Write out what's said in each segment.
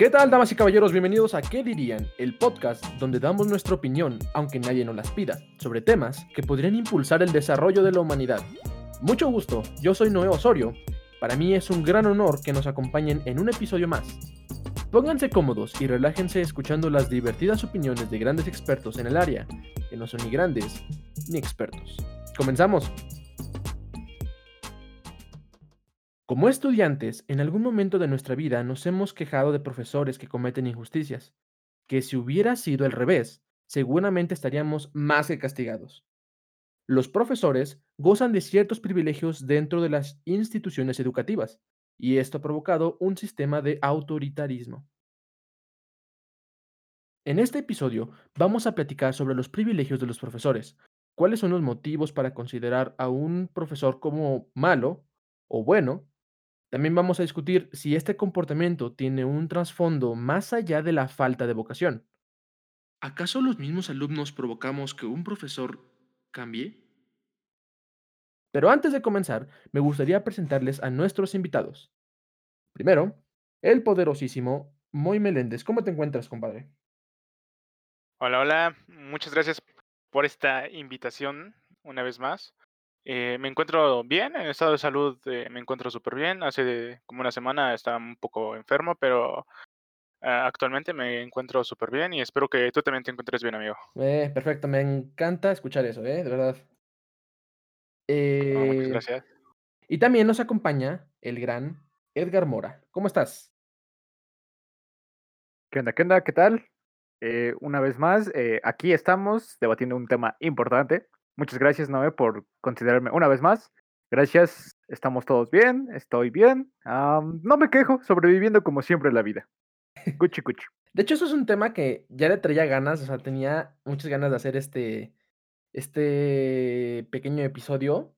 ¿Qué tal, damas y caballeros? Bienvenidos a ¿Qué dirían? El podcast donde damos nuestra opinión, aunque nadie nos las pida, sobre temas que podrían impulsar el desarrollo de la humanidad. Mucho gusto, yo soy Noé Osorio. Para mí es un gran honor que nos acompañen en un episodio más. Pónganse cómodos y relájense escuchando las divertidas opiniones de grandes expertos en el área, que no son ni grandes ni expertos. Comenzamos. Como estudiantes, en algún momento de nuestra vida nos hemos quejado de profesores que cometen injusticias, que si hubiera sido al revés, seguramente estaríamos más que castigados. Los profesores gozan de ciertos privilegios dentro de las instituciones educativas, y esto ha provocado un sistema de autoritarismo. En este episodio vamos a platicar sobre los privilegios de los profesores, cuáles son los motivos para considerar a un profesor como malo o bueno, también vamos a discutir si este comportamiento tiene un trasfondo más allá de la falta de vocación. ¿Acaso los mismos alumnos provocamos que un profesor cambie? Pero antes de comenzar, me gustaría presentarles a nuestros invitados. Primero, el poderosísimo Moy Meléndez. ¿Cómo te encuentras, compadre? Hola, hola. Muchas gracias por esta invitación una vez más. Eh, me encuentro bien, en estado de salud eh, me encuentro súper bien. Hace como una semana estaba un poco enfermo, pero ah, actualmente me encuentro súper bien y espero que tú también te encuentres bien, amigo. Eh, perfecto, me encanta escuchar eso, ¿eh? De verdad. No, muchas gracias. y también nos acompaña el gran Edgar Mora. ¿Cómo estás? ¿Qué onda? ¿Qué onda? ¿Qué tal? Eh, una vez más, eh, aquí estamos debatiendo un tema importante. Muchas gracias, Noé, por considerarme una vez más. Gracias, estamos todos bien, estoy bien. no me quejo, sobreviviendo como siempre la vida. Cuchi, cuchi. De hecho, eso es un tema que ya le traía ganas, o sea, tenía muchas ganas de hacer este, este pequeño episodio,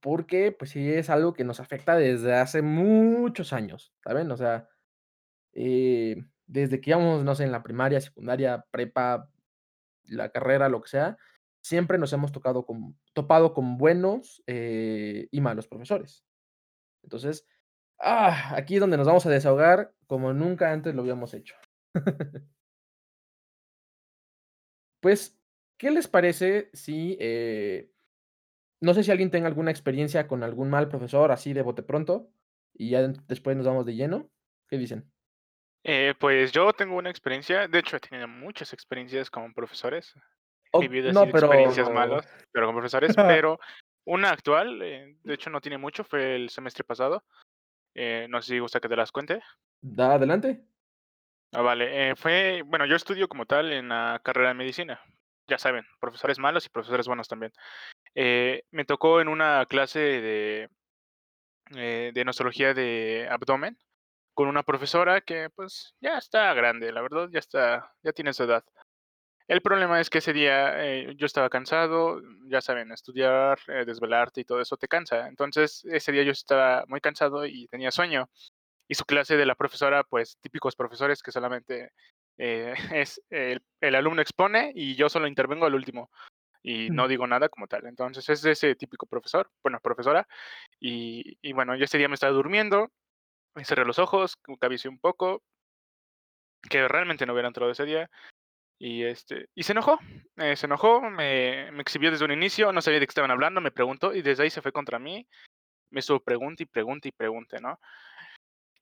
porque pues sí es algo que nos afecta desde hace muchos años, ¿saben? O sea, eh, desde que íbamos, no sé, en la primaria, secundaria, prepa, la carrera, lo que sea, siempre nos hemos tocado con, topado con buenos eh, y malos profesores. Entonces, ah, aquí es donde nos vamos a desahogar como nunca antes lo habíamos hecho. Pues, ¿qué les parece si, eh, no sé si alguien tenga alguna experiencia con algún mal profesor así de bote pronto y ya después nos vamos de lleno? ¿Qué dicen? Eh, pues yo tengo una experiencia, de hecho he tenido muchas experiencias como profesores. He vivido no, así experiencias pero malas, pero con profesores, pero una actual, eh, de hecho no tiene mucho, fue el semestre pasado. Eh, no sé si gusta que te las cuente. Da adelante. Ah, vale. eh, fue, bueno, yo estudio como tal en la carrera de medicina. Ya saben, profesores malos y profesores buenos también. Me tocó en una clase de, eh, de nosología de abdomen con una profesora que pues ya está grande, la verdad, ya está, ya tiene su edad. El problema es que ese día eh, yo estaba cansado, ya saben, estudiar, eh, desvelarte y todo eso te cansa. Entonces ese día yo estaba muy cansado y tenía sueño. Y su clase de la profesora, pues típicos profesores que solamente eh, es el, el alumno expone y yo solo intervengo al último y no digo nada como tal. Entonces es ese típico profesor, bueno, profesora. Y, y bueno, yo ese día me estaba durmiendo, me cerré los ojos, cabicié un poco, que realmente no hubiera entrado ese día. Y, este, y se enojó, eh, se enojó, me, me exhibió desde un inicio, no sabía de qué estaban hablando, me preguntó y desde ahí se fue contra mí. Me estuvo pregunta y pregunta y pregunta, ¿no?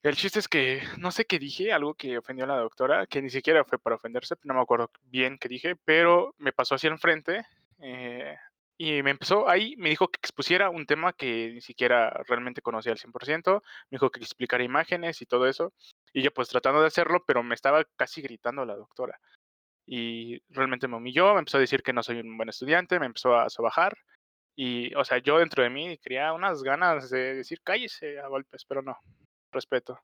El chiste es que no sé qué dije, algo que ofendió a la doctora, que ni siquiera fue para ofenderse, no me acuerdo bien qué dije, pero me pasó hacia enfrente eh, y me empezó ahí, me dijo que expusiera un tema que ni siquiera realmente conocía al 100%, me dijo que explicara imágenes y todo eso, y yo pues tratando de hacerlo, pero me estaba casi gritando la doctora. Y realmente me humilló, me empezó a decir que no soy un buen estudiante, me empezó a sobajar. Y, o sea, yo dentro de mí quería unas ganas de decir cállese a golpes, pero no, respeto.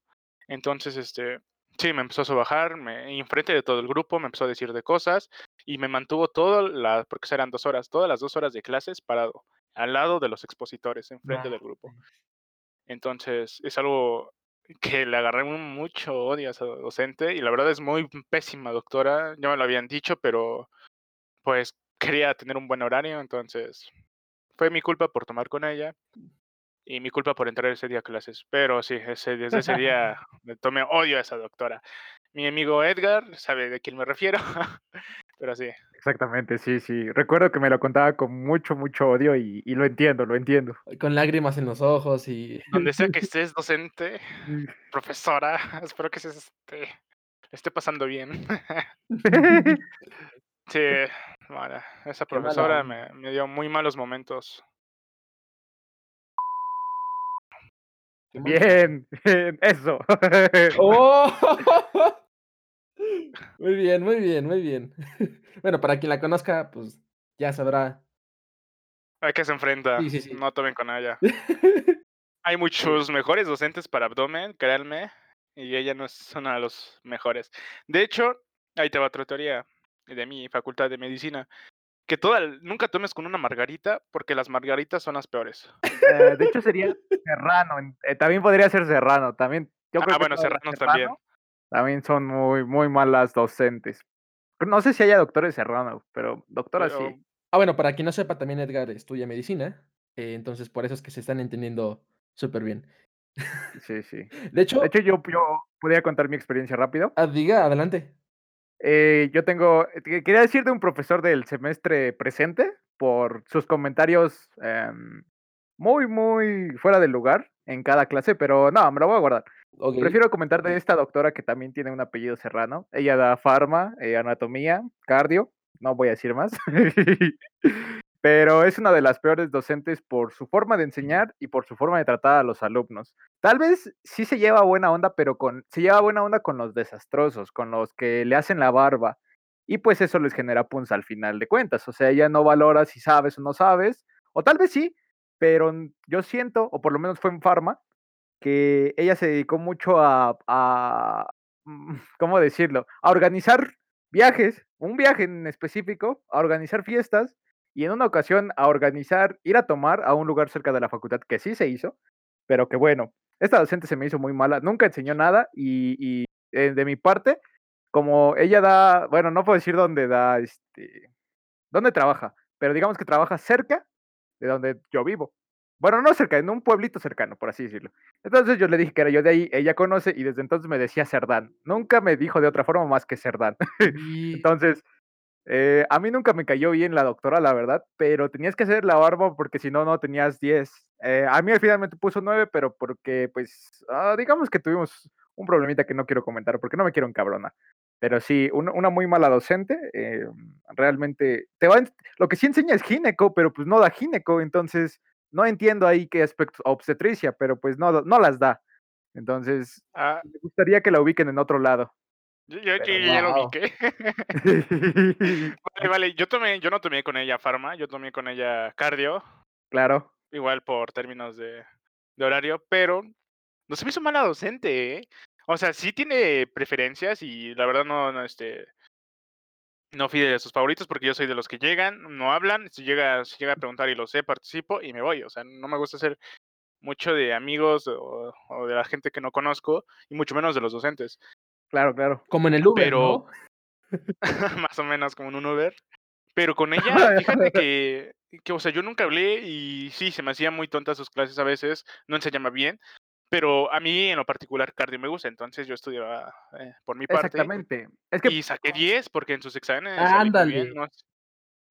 Entonces, este, sí, me empezó a sobajar, me, enfrente de todo el grupo, me empezó a decir de cosas y me mantuvo todas las, porque serán dos horas, todas las dos horas de clases parado, al lado de los expositores, enfrente del grupo. Entonces, es algo que le agarré mucho odio a esa docente y la verdad es muy pésima doctora, ya me lo habían dicho, pero pues quería tener un buen horario, entonces fue mi culpa por tomar con ella y mi culpa por entrar ese día a clases, pero sí, ese, desde ese día le tomé odio a esa doctora. Mi amigo Edgar sabe de quién me refiero, pero sí. Exactamente, sí, sí. Recuerdo que me lo contaba con mucho, mucho odio y, y lo entiendo, lo entiendo. Con lágrimas en los ojos y... Donde sea que estés, docente, profesora, espero que se esté, esté pasando bien. sí, bueno, esa profesora me, me dio muy malos momentos. Bien, bien, eso. ¡Oh! Muy bien, muy bien, muy bien. Bueno, para quien la conozca, pues ya sabrá. Hay que se enfrenta, Sí, sí, sí. no tomen con ella. Hay muchos mejores docentes para abdomen, créanme, y ella no es una de los mejores. De hecho, ahí te va otra teoría de mi facultad de medicina, que toda, nunca tomes con una margarita porque las margaritas son las peores. Eh, de hecho sería Serrano. eh, también podría ser Serrano. También, yo creo Ah, que bueno, serranos también. También son muy, muy malas docentes. No sé si haya doctores Serrano, pero doctoras Pero- sí. Ah, bueno, para quien no sepa, también Edgar estudia medicina. eh, entonces, por eso es que se están entendiendo súper bien. Sí, sí. De hecho, De hecho, yo, yo podría contar mi experiencia rápido. ah, diga, adelante. Eh, yo tengo, eh, que- quería decir de un profesor del semestre presente por sus comentarios em, muy, muy fuera del lugar en cada clase, pero no, me lo voy a guardar. Prefiero comentar de esta doctora que también tiene un apellido serrano. Ella da farma, eh, anatomía, cardio, no voy a decir más. Pero es una de las peores docentes por su forma de enseñar y por su forma de tratar a los alumnos. Tal vez sí se lleva buena onda, pero con, se lleva buena onda con los desastrosos, con los que le hacen la barba. Y pues eso les genera punz al final de cuentas. O sea, ella no valora si sabes o no sabes. O tal vez sí, pero yo siento, o por lo menos fue en Pharma, que ella se dedicó mucho a, mm, ¿cómo decirlo? A organizar viajes, un viaje en específico, a organizar fiestas y en una ocasión a organizar, ir a tomar a un lugar cerca de la facultad, que sí se hizo, pero que bueno, esta docente se me hizo muy mala, nunca enseñó nada y, y, eh, de mi parte, como ella da, bueno, no puedo decir dónde da, este, dónde trabaja, pero digamos que trabaja cerca de donde yo vivo. Bueno, no cerca, en un pueblito cercano, por así decirlo. Entonces yo le dije que era yo de ahí, ella conoce y desde entonces me decía Cerdán. Nunca me dijo de otra forma más que Cerdán. Y Entonces, eh, a mí nunca me cayó bien la doctora, la verdad, pero tenías que hacer la barba porque si no, no tenías 10. Eh, a mí al final me puso 9, pero porque, pues, ah, digamos que tuvimos un problemita que no quiero comentar porque no me quiero encabronar. Pero sí, una, una muy mala docente, eh, realmente, te va, lo que sí enseña es gineco, pero pues no da gineco, entonces no entiendo ahí qué aspectos, obstetricia, pero pues no, no las da. Entonces, Ah, me gustaría que la ubiquen en otro lado. yo, yo- ya lo ubiqué. Vale, vale, yo tomé, yo no tomé con ella farma, yo tomé con ella cardio, claro. igual por términos de, de horario, pero no se me hizo mala docente, ¿eh? O sea, sí tiene preferencias y la verdad no, no, este, no fui de sus favoritos porque yo soy de los que llegan, no hablan, si llega, si llega a preguntar y lo sé, participo y me voy. O sea, no me gusta ser mucho de amigos o, o de la gente que no conozco y mucho menos de los docentes. Claro, claro. como en el Uber, Pero- ¿no? más o menos como en un Uber. Pero con ella, fíjate que, que, o sea, yo nunca hablé y sí, se me hacía muy tonta sus clases a veces, no enseñaba bien, pero a mí en lo particular cardio me gusta, entonces yo estudiaba eh, por mi parte Exactamente. Es que, y saqué 10 porque en sus exámenes Ándale. ¿no?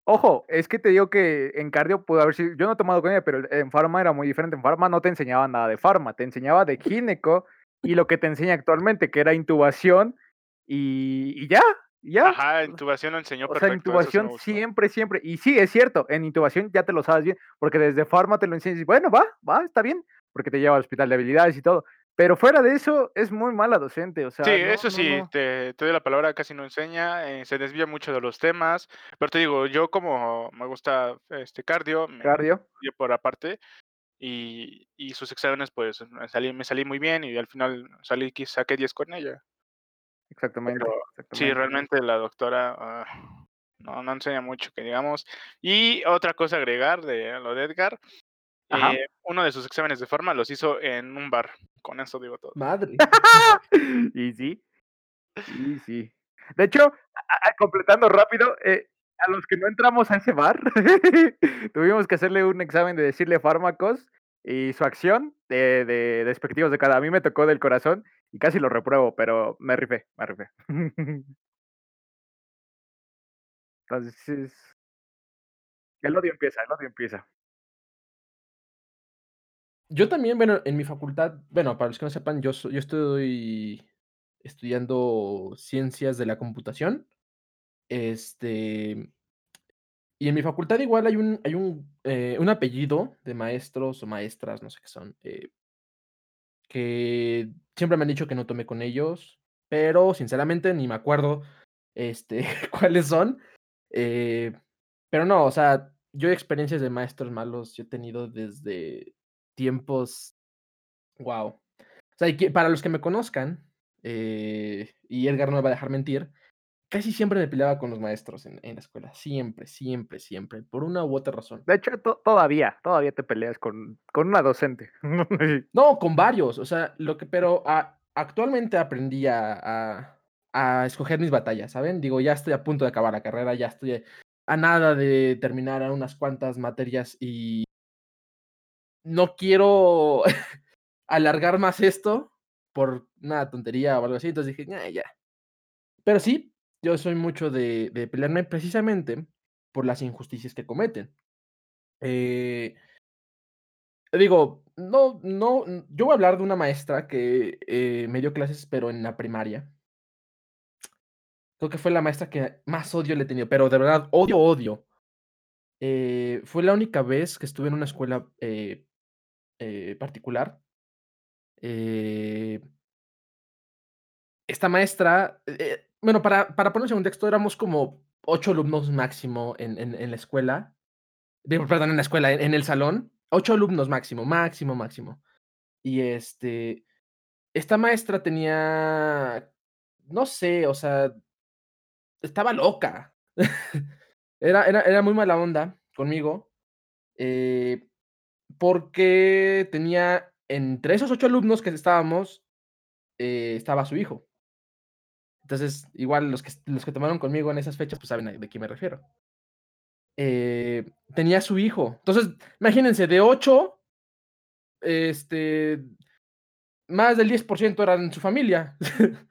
ojo, es que te digo que en cardio pudo haber sido, yo no he tomado con ella, pero en farma era muy diferente. En farma no te enseñaba nada de farma, te enseñaba de gineco y lo que te enseña actualmente, que era intubación y, y ya, ya. Ajá, intubación lo enseñó O sea, perfecto. sí me intubación siempre, siempre. Y sí, es cierto, en intubación ya te lo sabes bien, porque desde farma te lo enseñas y bueno, va, va, está bien, porque te lleva al hospital de habilidades y todo. Pero fuera de eso, es muy mala docente, o sea. Sí, no, eso no, sí, no. Te, te doy la palabra, casi no enseña, eh, se desvía mucho de los temas, pero te digo, yo como me gusta este cardio, me Cardio, dio por aparte, y, y sus exámenes pues me salí, me salí muy bien y al final salí que saqué 10 con ella. exactamente. Pero Sí, exactamente. realmente la doctora ah, no, no enseña mucho, que digamos. Y otra cosa a agregar de lo de Edgar. Eh, uno de sus exámenes de forma los hizo en un bar, con eso digo todo. Madre. y sí, y sí. De hecho, a- a- completando rápido, eh, a los que no entramos a ese bar, tuvimos que hacerle un examen de decirle fármacos y su acción de, de despectivos de cada. A mí me tocó del corazón y casi lo repruebo, pero me rifé, me rifé. Entonces, el odio empieza, el odio empieza. Yo también, bueno, en mi facultad, bueno, para los que no sepan, yo yo estoy estudiando ciencias de la computación, este y en mi facultad igual hay un hay un, eh, un apellido de maestros o maestras, no sé qué son, eh que siempre me han dicho que no tome con ellos, pero sinceramente ni me acuerdo, este, cuáles son, eh, pero no, o sea, yo experiencias de maestros malos, yo he tenido desde tiempos, guau. O sea, y que para los que me conozcan, eh, y Edgar no me va a dejar mentir, casi siempre me peleaba con los maestros en en la escuela, siempre, siempre, siempre, por una u otra razón. De hecho, to todavía, todavía te peleas con con una docente. No, con varios, o sea, lo que pero a actualmente aprendí a a a escoger mis batallas, ¿saben? Digo, ya estoy a punto de acabar la carrera, ya estoy a nada de terminar a unas cuantas materias y no quiero alargar más esto por una tontería o algo así, entonces dije: "Ah, ya". Pero sí, yo soy mucho de pelearme precisamente por las injusticias que cometen. Eh digo, no no, yo voy a hablar de una maestra que, eh, me dio clases, pero en la primaria. Creo que fue la maestra que más odio le he tenido, pero de verdad, odio, odio. Eh, fue la única vez que estuve en una escuela, eh, particular. Eh esta maestra, eh bueno, para para ponerse en contexto, éramos como 8 alumnos máximo en en la escuela. Perdón, en la escuela, en el salón, 8 alumnos máximo, máximo, máximo. Y, este, esta maestra tenía, no sé, o sea estaba loca. Era era era muy mala onda conmigo, porque tenía entre esos 8 alumnos que estábamos, eh, estaba su hijo. Entonces, igual los que los que tomaron conmigo en esas fechas, pues, saben de quién me refiero. Eh, tenía su hijo. Entonces, imagínense, de 8 este, más del 10% eran su familia.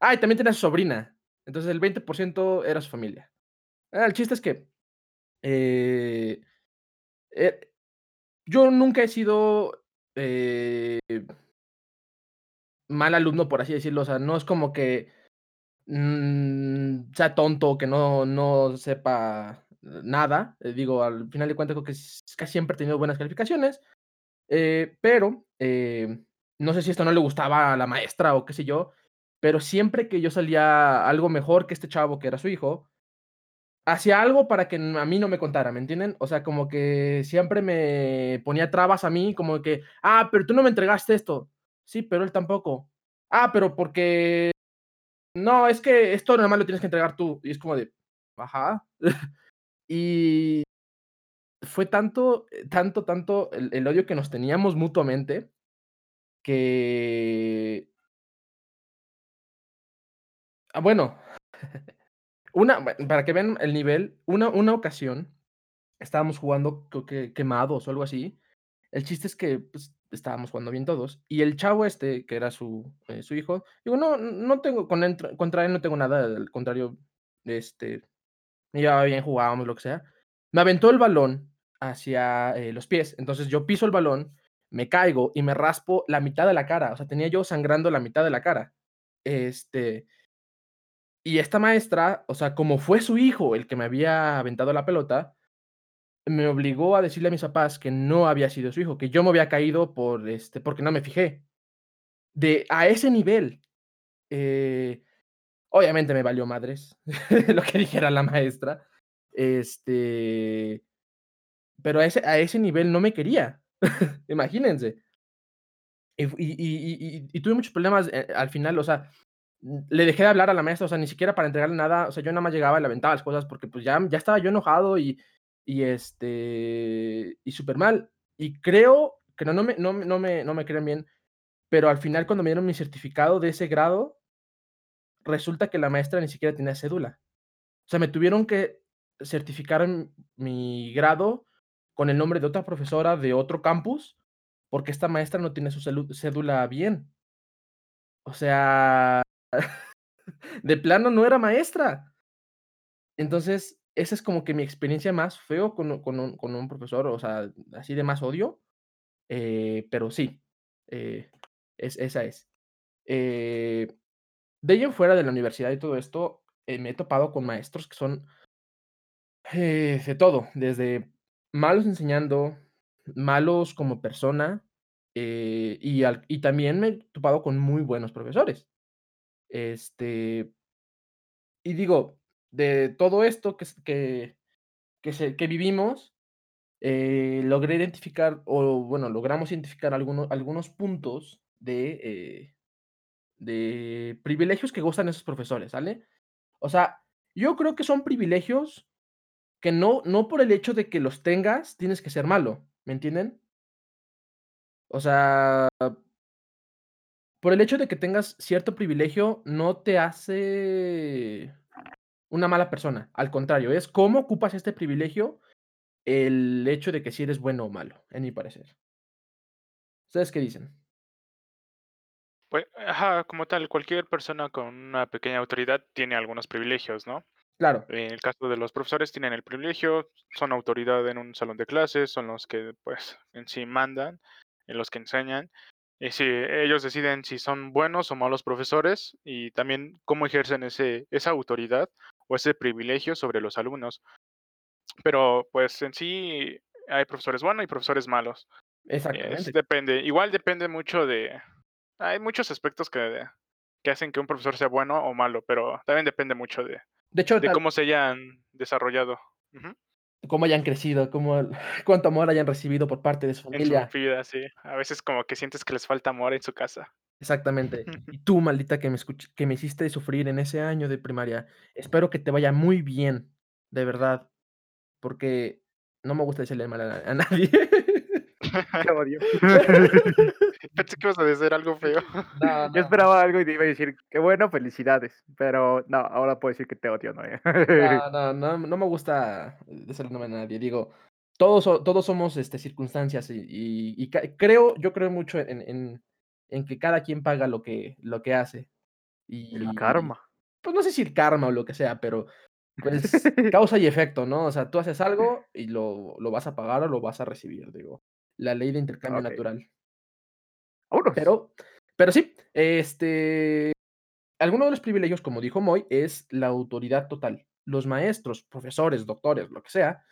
Ah, y también tenía su sobrina. Entonces, el 20% era su familia. Ah, el chiste es que, eh, yo nunca he sido, eh mal alumno, por así decirlo, o sea, no es como que, mm, sea tonto, que no no sepa nada, eh, digo, al final de cuentas, creo que casi siempre he tenido buenas calificaciones, eh, pero, no sé si esto no le gustaba a la maestra o qué sé yo, pero siempre que yo salía algo mejor que este chavo, que era su hijo, hacía algo para que a mí no me contara, ¿me entienden? O sea, como que siempre me ponía trabas a mí, como que: "Ah, pero tú no me entregaste esto". "Sí, pero él tampoco". "Ah, pero porque no, es que esto más lo tienes que entregar tú". Y es como de, ajá. Y fue tanto, eh, tanto, tanto el el odio que nos teníamos mutuamente que Ah, bueno, una para que vean el nivel, una una ocasión estábamos jugando, que Quemados o algo así. El chiste es que, pues, estábamos jugando bien todos, y el chavo este, que era su, eh, su hijo, digo, no no tengo con contra él no tengo nada, al contrario, este, llevaba bien, jugábamos, lo que sea. Me aventó el balón hacia, eh, los pies, entonces yo piso el balón, me caigo y me raspo la mitad de la cara, o sea, tenía yo sangrando la mitad de la cara. Este y esta maestra, o sea, como fue su hijo el que me había aventado la pelota, me obligó a decirle a mis papás que no había sido su hijo, que yo me había caído por, este, porque no me fijé. De a ese nivel. Eh, obviamente me valió madres lo que dijera la maestra, este, pero a ese a ese nivel no me quería, imagínense. Y y y tuve muchos problemas, eh, al final, o sea, le dejé de hablar a la maestra, o sea, ni siquiera para entregarle nada, o sea, yo nada más llegaba y le aventaba las cosas porque, pues, ya ya estaba yo enojado y y, este, y supermal. Y creo que no no me no no me no me crean bien, pero al final, cuando me dieron mi certificado de ese grado resulta que la maestra ni siquiera tenía cédula. O sea, me tuvieron que certificar mi grado con el nombre de otra profesora de otro campus, porque esta maestra no tiene su cédula bien. O sea, de plano no era maestra. Entonces, esa es como que mi experiencia más feo con con un con un profesor, o sea, así de más odio, eh, pero sí, eh, es esa es. Eh, de en fuera de la universidad y todo esto, eh, me he topado con maestros que son eh, de todo, desde malos enseñando, malos como persona, eh, y al y también me he topado con muy buenos profesores. Este y digo, de todo esto que que que se que vivimos, eh, logré identificar, o bueno, logramos identificar alguno algunos puntos de, eh, de privilegios que gozan esos profesores, ¿sale? O sea, yo creo que son privilegios que no no por el hecho de que los tengas, tienes que ser malo, ¿me entienden? O sea por el hecho de que tengas cierto privilegio, no te hace una mala persona, al contrario, es cómo ocupas este privilegio, el hecho de que si eres bueno o malo, en mi parecer. ¿Ustedes qué dicen? Pue ajá, como tal, cualquier persona con una pequeña autoridad tiene algunos privilegios, ¿no? Claro. En el caso de los profesores tienen el privilegio, son autoridad en un salón de clases, son los que, pues, en sí mandan, en los que enseñan, y sí, ellos deciden si son buenos o malos profesores, y también cómo ejercen ese esa autoridad o ese privilegio sobre los alumnos. Pero, pues, en sí hay profesores buenos y profesores malos. Es Exactamente. depende, igual depende mucho de hay muchos aspectos que que hacen que un profesor sea bueno o malo, pero también depende mucho de De hecho, de tal cómo se hayan desarrollado. Cómo hayan crecido, cómo cuánto amor hayan recibido por parte de su En su familia. vida, sí, a veces como que sientes que les falta amor en su casa. Exactamente. Y tú, maldita que me que me hiciste sufrir en ese año de primaria, espero que te vaya muy bien, de verdad, porque no me gusta decirle mal a a nadie. Odio. Pensé que ibas a decir algo feo. No, Yo no. esperaba algo y te iba a decir: "Qué bueno, felicidades", pero no, ahora puedo decir que te odio, Noé. No, no, no, no me gusta decirle mal a nadie, digo, todos todos somos, este, circunstancias y y y ca creo yo creo mucho en en en que cada quien paga lo que lo que hace. El karma. pues, no sé si el karma o lo que sea, pero, pues, causa y efecto, ¿no? O sea, tú haces algo y lo lo vas a pagar o lo vas a recibir, digo, la ley de intercambio natural. Pero pero sí, este, alguno de los privilegios, como dijo Moy, es la autoridad total. Los maestros, profesores, doctores, lo que sea,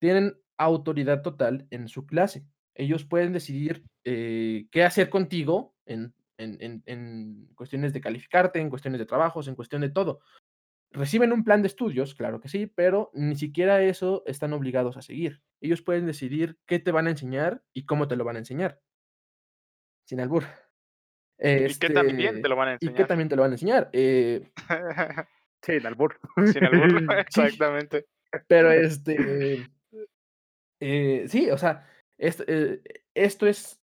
tienen autoridad total en su clase. Ellos pueden decidir, eh, qué hacer contigo en en en en cuestiones de calificarte, en cuestiones de trabajos, en cuestión de todo. Reciben un plan de estudios, claro que sí, pero ni siquiera eso están obligados a seguir. Ellos pueden decidir qué te van a enseñar y cómo te lo van a enseñar. Sin albur. Y qué tan bien te Este, lo van a y qué enseñar. también te lo van a enseñar, eh Sin albur. Sin albur, exactamente. pero, este eh, sí, o sea, est eh, esto es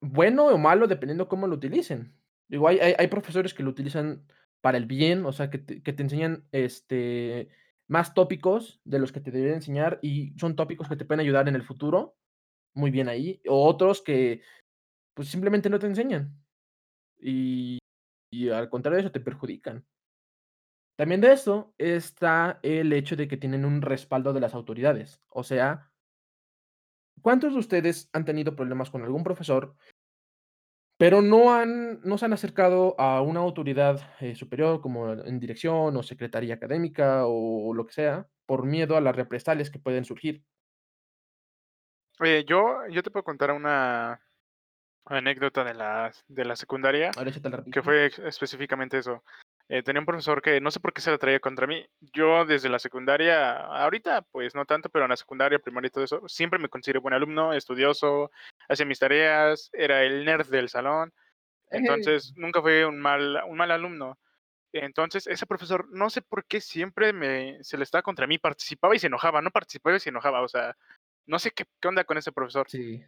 bueno o malo dependiendo cómo lo utilicen. Digo, hay hay hay profesores que lo utilizan para el bien, o sea, que te que te enseñan, este, más tópicos de los que te deberían enseñar, y son tópicos que te pueden ayudar en el futuro, muy bien ahí, o otros que, pues, simplemente no te enseñan, y y al contrario de eso, te perjudican. También de eso está el hecho de que tienen un respaldo de las autoridades, o sea ¿cuántos de ustedes han tenido problemas con algún profesor pero no han no se han acercado a una autoridad, eh, superior, como en dirección o secretaría académica o lo que sea, por miedo a las represalias que pueden surgir? Oye, yo yo te puedo contar una anécdota de la de la secundaria, que fue específicamente eso. Eh, tenía un profesor que no sé por qué se la traía contra mí. Yo desde la secundaria, ahorita, pues, no tanto, pero en la secundaria, primaria y todo eso, siempre me consideré buen alumno, estudioso, hacía mis tareas, era el nerd del salón. Entonces, nunca fui un mal un mal alumno. Entonces, ese profesor, no sé por qué siempre me se le estaba contra mí, participaba y se enojaba, no participaba y se enojaba, o sea, no sé qué qué onda con ese profesor. Sí.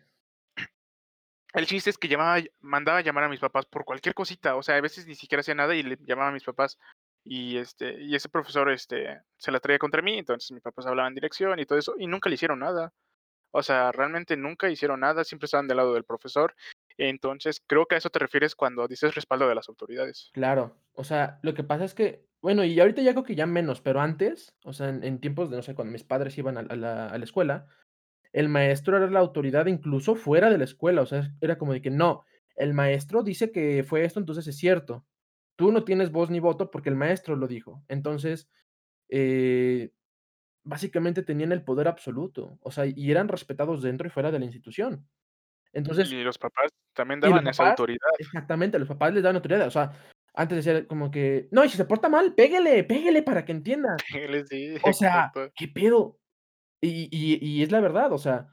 El chiste es que llamaba mandaba llamar a mis papás por cualquier cosita, o sea, a veces ni siquiera hacía nada y le llamaba a mis papás. Y, este, y ese profesor, este, se la traía contra mí, entonces mis papás hablaban dirección y todo eso, y nunca le hicieron nada. O sea, realmente nunca hicieron nada, siempre estaban del lado del profesor. Entonces, creo que a eso te refieres cuando dices respaldo de las autoridades. Claro, o sea, lo que pasa es que, bueno, y ahorita ya creo que ya menos, pero antes, o sea, en en tiempos de, no sé, cuando mis padres iban a la a la escuela, el maestro era la autoridad incluso fuera de la escuela, o sea, era como de que no, el maestro dice que fue esto, entonces es cierto. Tú no tienes voz ni voto porque el maestro lo dijo. Entonces, eh, básicamente tenían el poder absoluto, o sea, y eran respetados dentro y fuera de la institución. Entonces Y los papás también daban esa papás autoridad. exactamente, los papás les daban autoridad, o sea, antes decía como que: "No, y si se porta mal, péguele, péguele para que entienda". sí, O sea, exacto. ¿qué pedo? Y y y es la verdad, o sea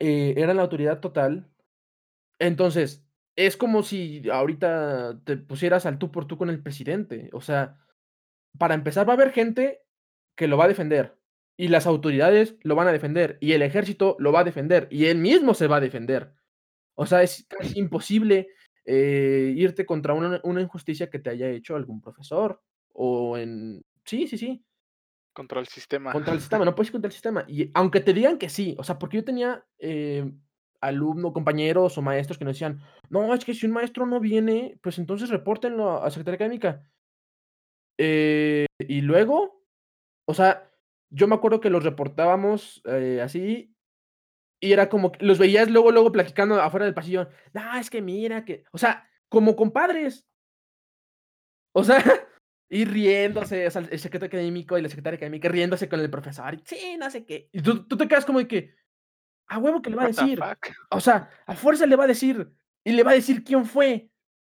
eh, eran la autoridad total. Entonces, es como si ahorita te pusieras al tú por tú con el presidente. O sea, para empezar, va a haber gente que lo va a defender, y las autoridades lo van a defender, y el ejército lo va a defender, y él mismo se va a defender. O sea, es casi imposible, eh, irte contra una una injusticia que te haya hecho algún profesor, o en sí, sí, sí. Contra el sistema. Contra el sistema, no puedes ir contra el sistema. Y aunque te digan que sí, o sea, porque yo tenía, eh, alumno, compañeros o maestros que nos decían: "No, es que si un maestro no viene, pues entonces repórtenlo a secretaría académica". Eh, ¿y luego? O sea, yo me acuerdo que los reportábamos, eh, así, y era como que los veías luego, luego platicando afuera del pasillo: "No, es que mira que", o sea, como compadres. O sea, y riéndose, o sea, el secretario académico y la secretaria académica riéndose con el profesor, y sí, no sé qué. Y tú tú te quedas como de que, a huevo que le va a decir. O sea, a fuerza le va a decir, y le va a decir quién fue.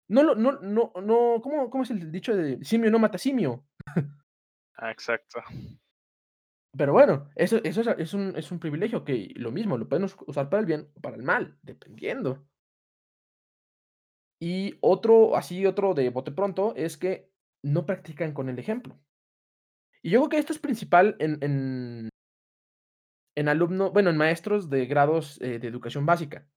No lo no no no, ¿cómo cómo es el dicho de simio no mata simio? Ah, exacto. Pero bueno, eso eso es es un es un privilegio que lo mismo, lo podemos usar para el bien o para el mal, dependiendo. Y otro, así otro de bote pronto, es que no practican con el ejemplo. Y yo creo que esto es principal en en en alumno bueno, en maestros de grados, eh, de educación básica.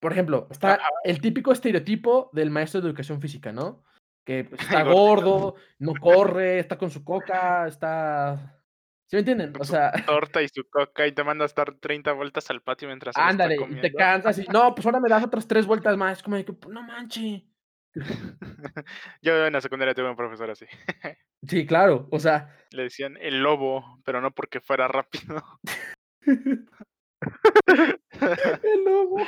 Por ejemplo, está Ajá. el típico estereotipo del maestro de educación física, ¿no? Que, pues, está gordo, no corre, está con su coca, está ¿sí me entienden? O sea torta y su coca, y te manda a dar 30 vueltas al patio mientras Ándale, y te cansas y no, pues ahora me das otras 3 vueltas más, es como de que, no manche. Yo en la secundaria tuve un profesor así. Sí, claro, o sea Le decían el lobo, pero no porque fuera rápido. El lobo.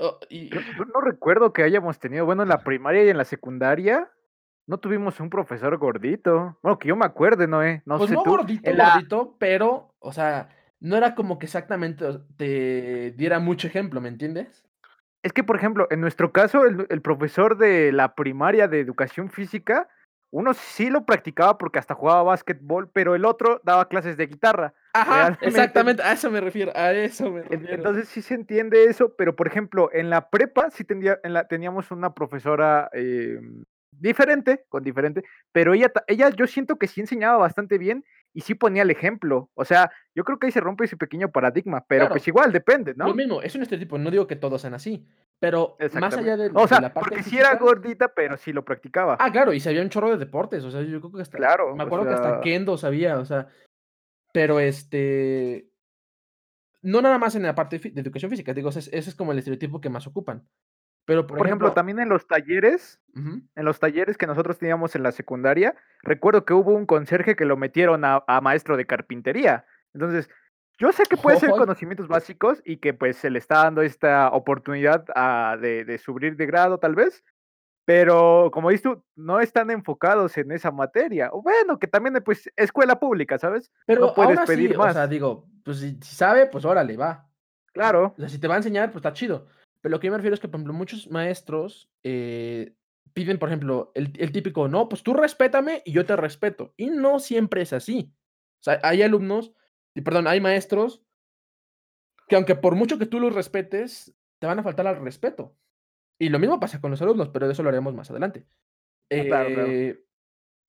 Oh, y Yo yo no recuerdo que hayamos tenido, bueno, en la primaria y en la secundaria, no tuvimos un profesor gordito. Bueno, que yo me acuerde, Noé, no Pues sé no tú. gordito, la gordito, pero, o sea, no era como que exactamente, te diera mucho ejemplo, ¿me entiendes? Es que, por ejemplo, en nuestro caso, el el profesor de la primaria de educación física, uno sí lo practicaba porque hasta jugaba básquetbol, pero el otro daba clases de guitarra. Ajá, Realmente exactamente, a eso me refiero, a eso me refiero. entonces sí se entiende eso, pero, por ejemplo, en la prepa sí tendría en la teníamos una profesora, em, diferente, con diferente, pero ella ella yo siento que sí enseñaba bastante bien y sí ponía el ejemplo. O sea, yo creo que ahí se rompe ese pequeño paradigma, pero, pues, Claro. igual depende, Lo ¿no? mismo, es un estereotipo, no digo que todos sean así, pero más allá de O de sea, la parte porque sí era gordita, pero sí lo practicaba. Ah, claro, y sabía un chorro de deportes, o sea, yo creo que hasta Claro, me o acuerdo que hasta kendo sabía, o sea, pero, este no nada más en la parte de educación física, digo, ese es ese es como el estereotipo que más ocupan. Pero, por Por ejemplo, ejemplo también en los talleres en los talleres que nosotros teníamos en la secundaria, recuerdo que hubo un conserje que lo metieron a a maestro de carpintería. Entonces, yo sé que puede ser conocimientos básicos y que, pues, se le está dando esta oportunidad, de de subir de grado, tal vez, pero como dices tú, no están enfocados en esa materia. O bueno, que también, pues, escuela pública, ¿sabes? No Pero aún puedes así, pedir o sea, más. digo, pues, si si sabe, pues órale, va. Claro. O sea, si te va a enseñar, pues está chido. Pero lo que yo me refiero es que, por ejemplo, muchos maestros, eh, piden, por ejemplo, el el típico: "No, pues tú respétame y yo te respeto", y no siempre es así. O sea, hay alumnos y perdón, hay maestros que aunque por mucho que tú los respetes, te van a faltar al respeto. Y lo mismo pasa con los alumnos, pero de eso lo haremos más adelante. Ah, claro, claro. Eh,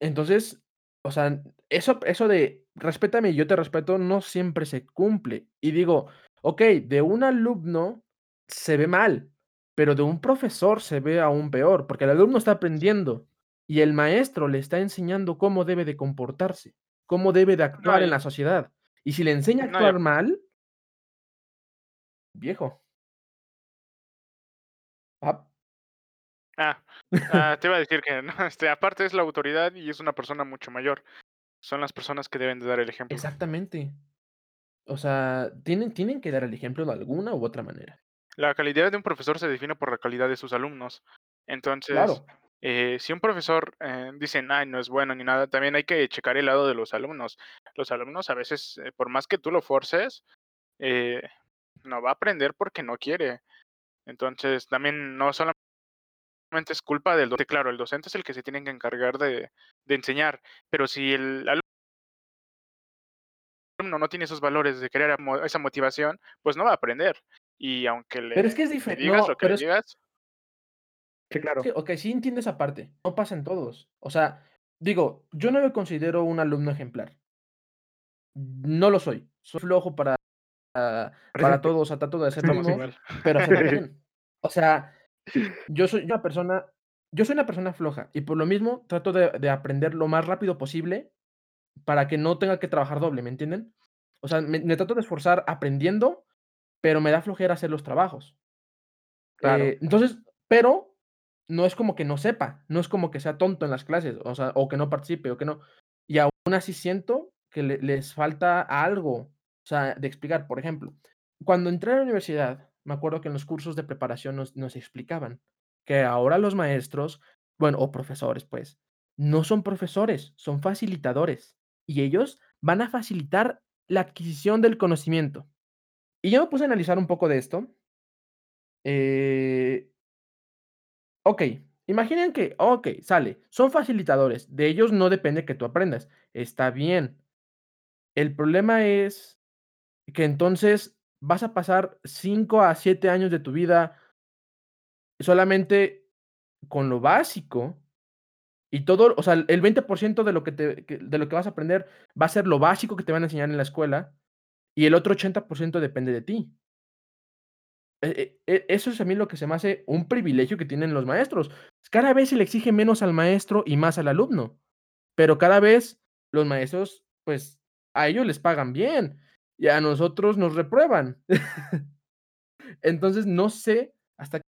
entonces, o sea, eso eso de respétame y yo te respeto no siempre se cumple. Y digo, okey, de un alumno se ve mal, pero de un profesor se ve aún peor, porque el alumno está aprendiendo y el maestro le está enseñando cómo debe de comportarse, cómo debe de No, actuar en la sociedad. Y si le enseña a actuar mal viejo. Ah, Ah, ah, te iba a decir que no, este, aparte es la autoridad y es una persona mucho mayor. Son las personas que deben de dar el ejemplo. exactamente. O sea, tienen, tienen que dar el ejemplo de alguna u otra manera. La calidad de un profesor se define por la calidad de sus alumnos. Entonces, Claro. eh, si un profesor eh, dice, ay, no es bueno ni nada, también hay que checar el lado de los alumnos. Los alumnos a veces, eh, por más que tú lo forces, eh, no va a aprender porque no quiere. Entonces, también no solamente es culpa del docente, claro, el docente es el que se tiene que encargar de, de enseñar, pero si el alumno no tiene esos valores de querer amo- esa motivación, pues no va a aprender. Y aunque le, Pero es que es le diferente. digas No, lo que pero le es digas, Sí, claro. que, ok, sí entiendo esa parte. No pasa en todos. O sea, digo, yo no me considero un alumno ejemplar. No lo soy. Soy flojo para, para Presente. todo, o sea, trato de hacer lo mismo, pero hacerlo bien. O sea, yo soy una persona, yo soy una persona floja y por lo mismo trato de, de aprender lo más rápido posible para que no tenga que trabajar doble, ¿me entienden? O sea, me, me trato de esforzar aprendiendo, pero me da flojera hacer los trabajos. Claro. Eh, entonces, pero no es como que no sepa, no es como que sea tonto en las clases, o sea, o que no participe, o que no. Y aún así siento que le- les falta algo, o sea, de explicar. Por ejemplo, cuando entré a la universidad, me acuerdo que en los cursos de preparación nos, nos explicaban que ahora los maestros, bueno, o profesores, pues, no son profesores, son facilitadores. Y ellos van a facilitar la adquisición del conocimiento. Y yo me puse a analizar un poco de esto. Eh, Ok, imaginen que, ok, sale, son facilitadores, de ellos no depende que tú aprendas, está bien. El problema es que entonces vas a pasar 5 a 7 años de tu vida solamente con lo básico y todo, o sea, el 20% de lo que te de lo que vas a aprender va a ser lo básico que te van a enseñar en la escuela y el otro 80% depende de ti. E e e eso es a mí lo que se me hace un privilegio que tienen los maestros. Cada vez se le exige menos al maestro y más al alumno, pero cada vez los maestros, pues, a ellos les pagan bien y a nosotros nos reprueban. Entonces, no sé hasta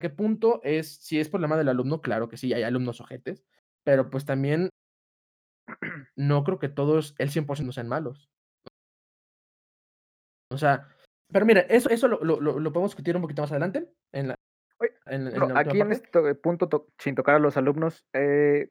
qué punto es si es problema del alumno, claro que sí, hay alumnos ojetes, pero, pues, también no creo que todos, el 100% sean malos. O sea, pero mira, eso eso lo lo lo podemos discutir un poquito más adelante en la en en aquí en este to- punto, to- sin tocar a los alumnos, eh,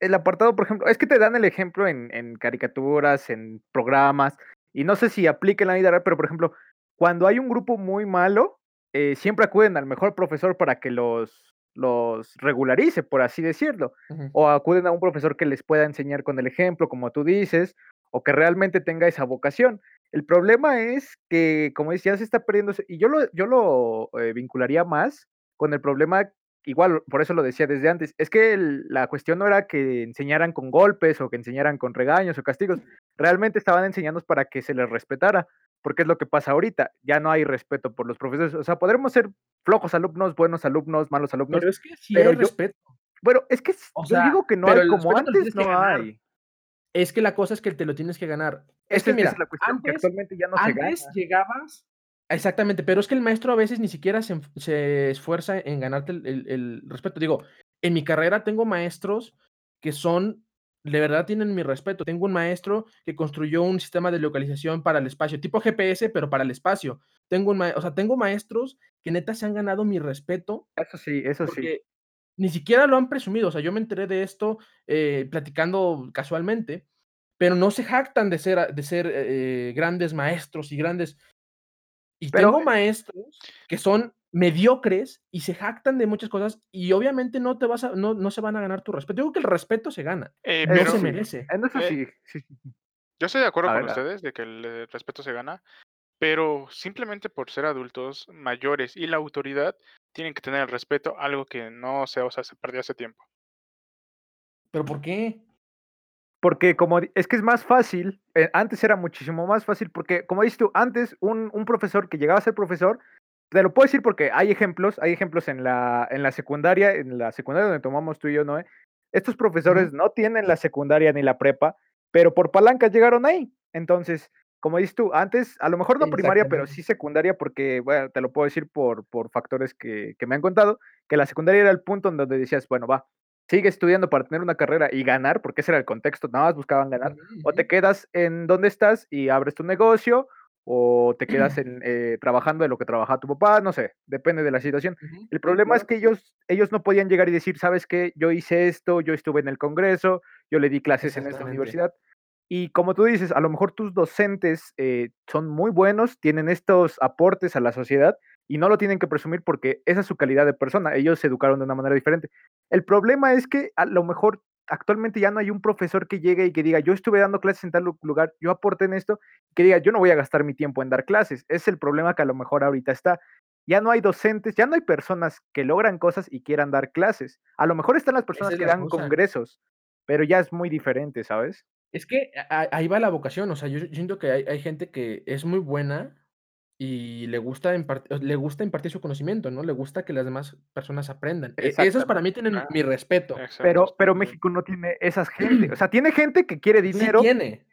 el apartado, por ejemplo, es que te dan el ejemplo en, en caricaturas, en programas, y no sé si aplica en la vida real, pero por ejemplo, cuando hay un grupo muy malo, eh, siempre acuden al mejor profesor para que los, los regularice, por así decirlo, o acuden a un profesor que les pueda enseñar con el ejemplo, como tú dices, o que realmente tenga esa vocación. El problema es que, como ya se está perdiendo, y yo lo, yo lo eh, vincularía más con el problema igual, por eso lo decía desde antes, es que el- la cuestión no era que enseñaran con golpes o que enseñaran con regaños o castigos, realmente estaban enseñando para que se les respetara, porque es lo que pasa ahorita, ya no hay respeto por los profesores, o sea, podremos ser flojos alumnos, buenos alumnos, malos alumnos, Pero es que sí pero hay yo- respeto. bueno, es que O yo sea, digo que no hay como antes, no hay. Es que la cosa es que te lo tienes que ganar. Es Esa que es, mira, es la cuestión, que antes actualmente ya no se gana. antes llegabas exactamente, pero es que el maestro a veces ni siquiera se esfuerza en ganarte el el el respeto. Digo, en mi carrera tengo maestros que son de verdad tienen mi respeto. Tengo un maestro que construyó un sistema de localización para el espacio, tipo GPS, pero para el espacio. Tengo un o sea, tengo maestros que neta se han ganado mi respeto Eso sí, eso sí. Ni siquiera lo han presumido, o sea, yo me enteré de esto, eh, platicando casualmente, pero no se jactan de ser de ser, eh, grandes maestros y grandes y Pero, tengo eh maestros que son mediocres y se jactan de muchas cosas, y obviamente no te vas a no no se van a ganar tu respeto. Yo creo que el respeto se gana, Eh, no pero se merece. en eso Eh, sí, sí, sí. yo estoy de acuerdo A con ver, ustedes de que el eh, respeto se gana, pero simplemente por ser adultos mayores y la autoridad tienen que tener el respeto, algo que no se, o sea, se perdió hace tiempo. ¿Pero por qué? Porque como di- es que es más fácil, eh, antes era muchísimo más fácil, porque como dices tú, antes un, un profesor que llegaba a ser profesor, te lo puedo decir porque hay ejemplos, hay ejemplos en la, en la secundaria, en la secundaria donde tomamos tú y yo, Noé. Estos profesores no tienen la secundaria ni la prepa, pero por palancas llegaron ahí. Entonces, como dices tú, antes, a lo mejor no primaria, pero sí secundaria, porque, bueno, te lo puedo decir por, por factores que, que me han contado, que la secundaria era el punto en donde decías, bueno, va, sigue estudiando para tener una carrera y ganar, porque ese era el contexto, nada más buscaban ganar, Ujú, o te quedas en donde estás y abres tu negocio, o te quedas en, eh, trabajando de lo que trabajaba tu papá, no sé, depende de la situación. Ujú, El sí, problema es que ellos, ellos no podían llegar y decir, ¿sabes qué? Yo hice esto, yo estuve en el Congreso, yo le di clases en esta universidad. Y como tú dices, a lo mejor tus docentes eh, son muy buenos, tienen estos aportes a la sociedad y no lo tienen que presumir porque esa es su calidad de persona. Ellos se educaron de una manera diferente. El problema es que a lo mejor actualmente ya no hay un profesor que llegue y que diga, yo estuve dando clases en tal lu- lugar, yo aporté en esto, que diga, yo no voy a gastar mi tiempo en dar clases. Es el problema que a lo mejor ahorita está. Ya no hay docentes, ya no hay personas que logran cosas y quieran dar clases. A lo mejor están las personas es que dan congresos, pero ya es muy diferente, ¿sabes? Es que a ahí va la vocación, o sea, yo yo siento que hay hay gente que es muy buena y le gusta impart le gusta impartir su conocimiento, ¿no? Le gusta que las demás personas aprendan. E esos para mí tienen Ah, mi respeto. exacto, Pero pero. México no tiene esas gente, o sea, tiene gente que quiere Sí dinero, tiene,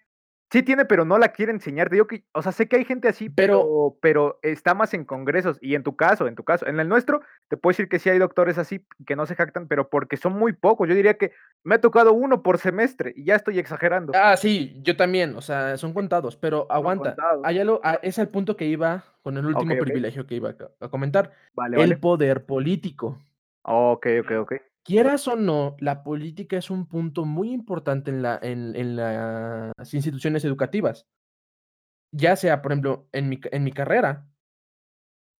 sí tiene, pero no la quiere enseñar. Te digo que, o sea, sé que hay gente así, pero pero pero está más en congresos y en tu caso en tu caso, en el nuestro, te puedo decir que sí hay doctores así que no se jactan, pero porque son muy pocos. Yo diría que me ha tocado uno por semestre y ya estoy exagerando. ah, sí, yo también, o sea, son contados, pero Son aguanta, contados. hay algo ah, es al punto que iba con el último privilegio que iba a co a comentar, Vale, el vale. poder político. Okey, Mm, okey. Quieras o no, la política es un punto muy importante en la en en las instituciones educativas, ya sea, por ejemplo, en mi carrera,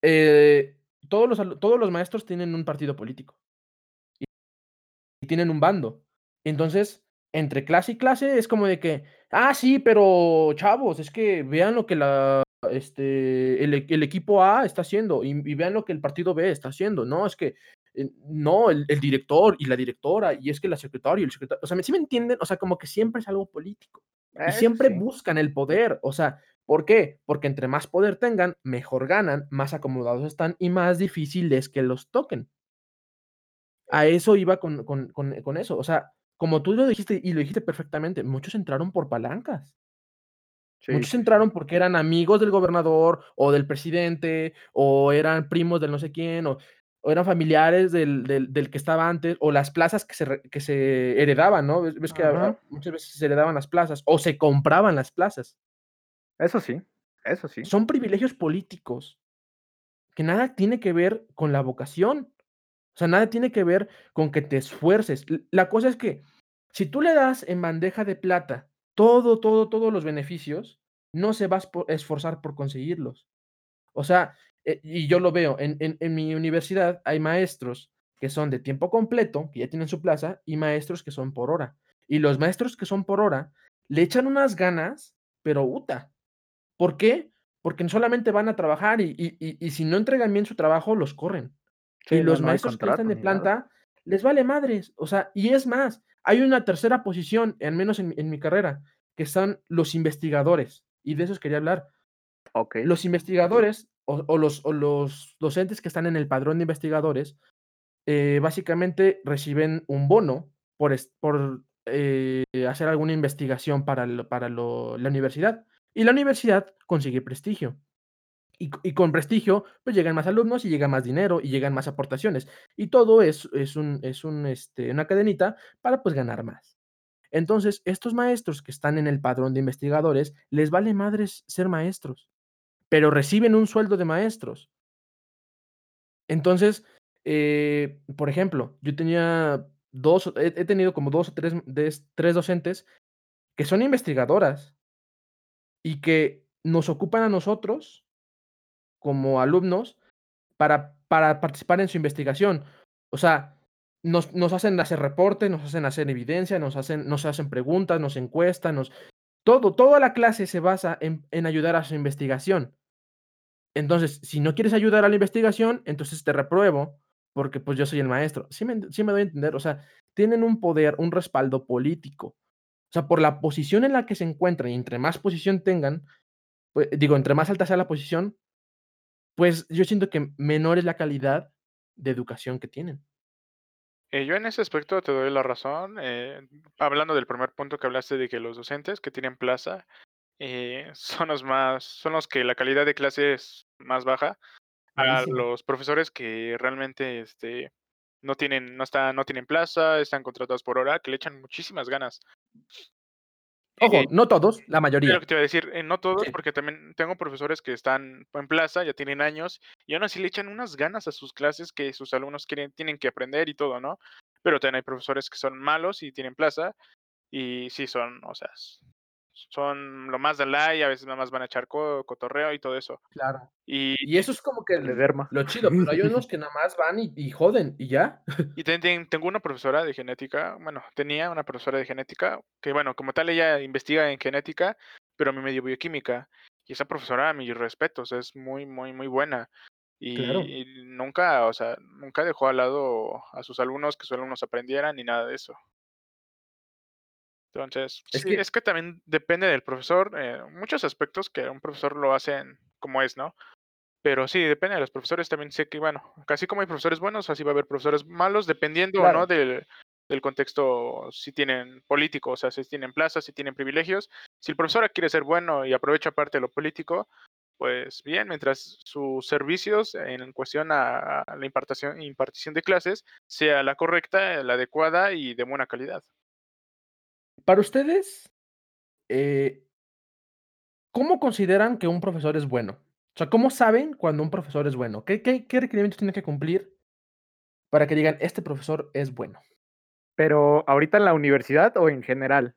eh, todos los maestros tienen un partido político. y tienen un bando. Entonces, entre clase y clase es como de que, ah, sí, pero chavos, es que vean lo que la, este, el, equipo A está haciendo y, vean lo que el partido B está haciendo. No, es que, no, el, el director y la directora, y es que la secretaria y el secretario, o sea, ¿sí me entienden? O sea, como que siempre es algo político. Y siempre sí. buscan el poder. O sea, ¿por qué? Porque entre más poder tengan, mejor ganan, más acomodados están y más difícil es que los toquen. A eso iba con con con con eso, o sea, como tú lo dijiste y lo dijiste perfectamente, muchos entraron por palancas. Sí, Muchos entraron porque eran amigos del gobernador, o del presidente, o eran primos del no sé quién, o o eran familiares del del del que estaba antes, o las plazas que se que se heredaban, ¿no? Ves que muchas veces se heredaban las plazas, o se compraban las plazas. Eso sí, eso sí. Son privilegios políticos, que nada tiene que ver con la vocación. O sea, nada tiene que ver con que te esfuerces. La cosa es que, si tú le das en bandeja de plata todo, todo, todos los beneficios, no se vas a esforzar por conseguirlos. O sea, eh, y yo lo veo, en en en mi universidad hay maestros que son de tiempo completo, que ya tienen su plaza, y maestros que son por hora. Y los maestros que son por hora le echan unas ganas, pero ¡uta! ¿Por qué? Porque solamente van a trabajar y y y y si no entregan bien su trabajo, los corren. Y Sí, los no maestros que están de nada. planta, les vale madres. O sea, y es más, hay una tercera posición, al menos en mi en mi carrera, que son los investigadores, y de esos quería hablar. Okey. Los investigadores, o los los docentes que están en el padrón de investigadores, eh, básicamente reciben un bono por por, eh, hacer alguna investigación para para la universidad, y la universidad consigue prestigio. Y y con prestigio, pues llegan más alumnos, y llega más dinero, y llegan más aportaciones. Y todo es es un es un, este, una cadenita para, pues, ganar más. Entonces, estos maestros que están en el padrón de investigadores, les vale madres ser maestros, pero reciben un sueldo de maestros. Entonces, eh, por ejemplo, yo tenía 2 he tenido como 2 o 3 des 3 docentes que son investigadoras, y que nos ocupan a nosotros como alumnos Para para participar en su investigación. O sea, nos nos hacen hacer reportes, nos hacen hacer evidencia, nos hacen nos hacen preguntas, nos encuestan, nos todo, toda la clase se basa en ayudar a su investigación. Entonces, si no quieres ayudar a la investigación, entonces te repruebo, porque, pues, yo soy el maestro. ¿Sí me me doy a entender? O sea, tienen un poder, un respaldo político. O sea, por la posición en la que se encuentran, y entre más posición tengan, pue digo, entre más alta sea la posición, pues, yo siento que menor es la calidad de educación que tienen. Eh, yo en ese aspecto te doy la razón, eh, hablando del primer punto que hablaste de que los docentes que tienen plaza eh, son los más son los que la calidad de clase es más baja, a los profesores que realmente, este, no tienen no están no tienen plaza, están contratados por hora, que le echan muchísimas ganas. Eh Ojo, no todos, la Es lo mayoría. que te iba a decir, eh, no todos, Sí. porque también tengo profesores que están en plaza, ya tienen años, y aún así le echan unas ganas a sus clases que sus alumnos quieren tienen que aprender y todo, ¿no? Pero también hay profesores que son malos y tienen plaza, y sí son, o sea, son lo más de lay, a veces nada más van a echar co cotorreo y todo eso. Claro. Y Y eso es como que El lo chido, pero hay unos que nada más van y y joden, y ya. Y ten tengo una profesora de genética, bueno, tenía una profesora de genética que, bueno, como tal ella investiga en genética, pero a mí me dio bioquímica. Y esa profesora, mis respetos, es muy, muy, muy buena. Claro. Y y nunca, o sea, nunca dejó al lado a sus alumnos, que sus alumnos aprendieran ni nada de eso. Entonces, Es sí, que es que también depende del profesor, eh, muchos aspectos que un profesor lo hacen como es, ¿no? Pero sí, depende de los profesores, también sé que, bueno, casi como hay profesores buenos, así va a haber profesores malos, dependiendo o no Claro. del del contexto, si tienen político, o sea, si tienen plazas, si tienen privilegios. Si el profesor quiere ser bueno y aprovecha parte de lo político, pues bien, mientras sus servicios en cuestión a a la impartación impartición de clases sea la correcta, la adecuada y de buena calidad. Para ustedes, eh ¿cómo consideran que un profesor es bueno? O sea, ¿cómo saben cuando un profesor es bueno? ¿Qué qué qué requerimientos tiene que cumplir para que digan: "Este profesor es bueno"? Pero, ¿ahorita en la universidad o en general?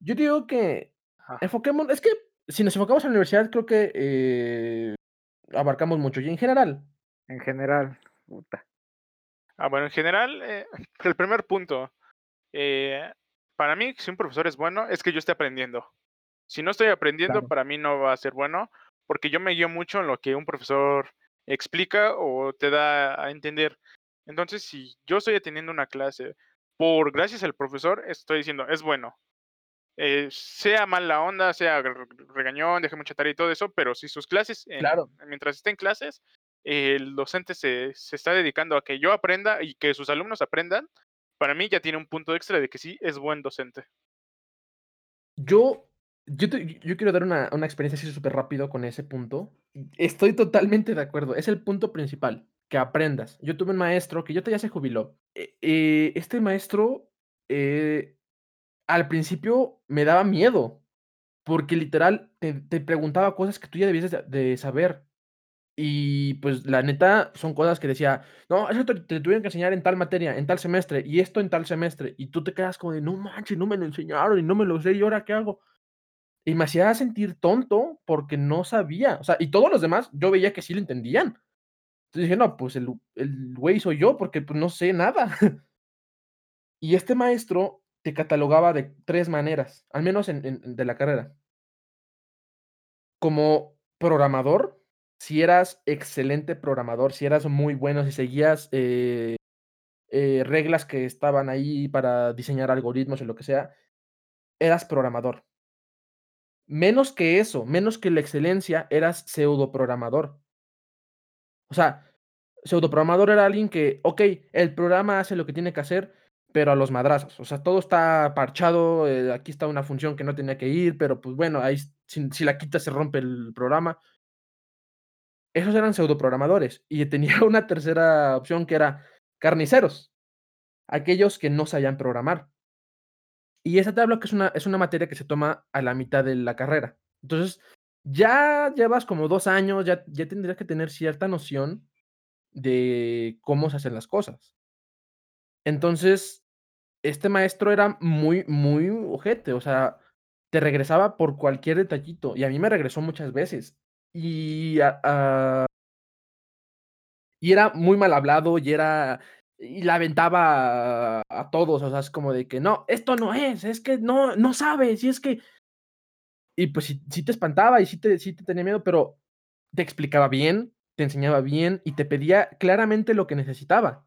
Yo digo que Ajá. enfoquemos es que si nos enfocamos en la universidad, creo que, eh, abarcamos mucho, y en general. En general, puta. Ah, bueno, en general, eh, el primer punto, eh, para mí, si un profesor es bueno, es que yo esté aprendiendo. Si no estoy aprendiendo, Claro. para mí no va a ser bueno, porque yo me guío mucho en lo que un profesor explica o te da a entender. Entonces, si yo estoy atendiendo una clase por gracias al profesor, estoy diciendo: "Es bueno". Eh, sea mala onda, sea regañón, deje mucha tarea y todo eso, pero si sus clases en Claro. mientras esté en clases, el docente se se está dedicando a que yo aprenda y que sus alumnos aprendan, para mí ya tiene un punto extra de que sí es buen docente. Yo yo te yo quiero dar una una experiencia así superrápido con ese punto. Estoy totalmente de acuerdo, es el punto principal, que aprendas. Yo tuve un maestro que te ya se jubiló. Eh eh, este maestro, eh, al principio me daba miedo, porque literal te te preguntaba cosas que tú ya debías de de saber. Y, pues, la neta, son cosas que decía: "No, eso te te tuvieron que enseñar en tal materia, en tal semestre, y esto en tal semestre", y tú te quedas como de: "No manches, no me lo enseñaron y no me lo sé, ¿y ahora qué hago?". Y me hacía sentir tonto porque no sabía, o sea, y todos los demás, yo veía que sí lo entendían. Entonces dije: "No, pues el el güey soy yo porque, pues, no sé nada". Y este maestro te catalogaba de 3 maneras, al menos en en de la carrera. Como programador, si eras excelente programador, si eras muy bueno, si seguías, eh eh, reglas que estaban ahí para diseñar algoritmos o lo que sea, eras programador. Menos que eso, menos que la excelencia, eras pseudoprogramador. O sea, pseudoprogramador era alguien que, okey, el programa hace lo que tiene que hacer, pero a los madrazos. O sea, todo está parchado, eh, aquí está una función que no tenía que ir, pero, pues, bueno, ahí si si la quitas se rompe el programa. Esos eran pseudoprogramadores, y tenía una tercera opción que era carniceros, aquellos que no sabían programar. Y esa te hablo que es una es una materia que se toma a la mitad de la carrera. Entonces, ya llevas como 2 años, ya ya tendrías que tener cierta noción de cómo se hacen las cosas. Entonces, este maestro era muy, muy ojete, o sea, te regresaba por cualquier detallito, y a mí me regresó muchas veces. Y y era muy mal hablado, y era y la aventaba a todos, o sea, es como de que: "No, esto no es, es que no no sabes, y es que" Y pues sí te espantaba, y sí te te tenía miedo, pero te explicaba bien, te enseñaba bien, y te pedía claramente lo que necesitaba.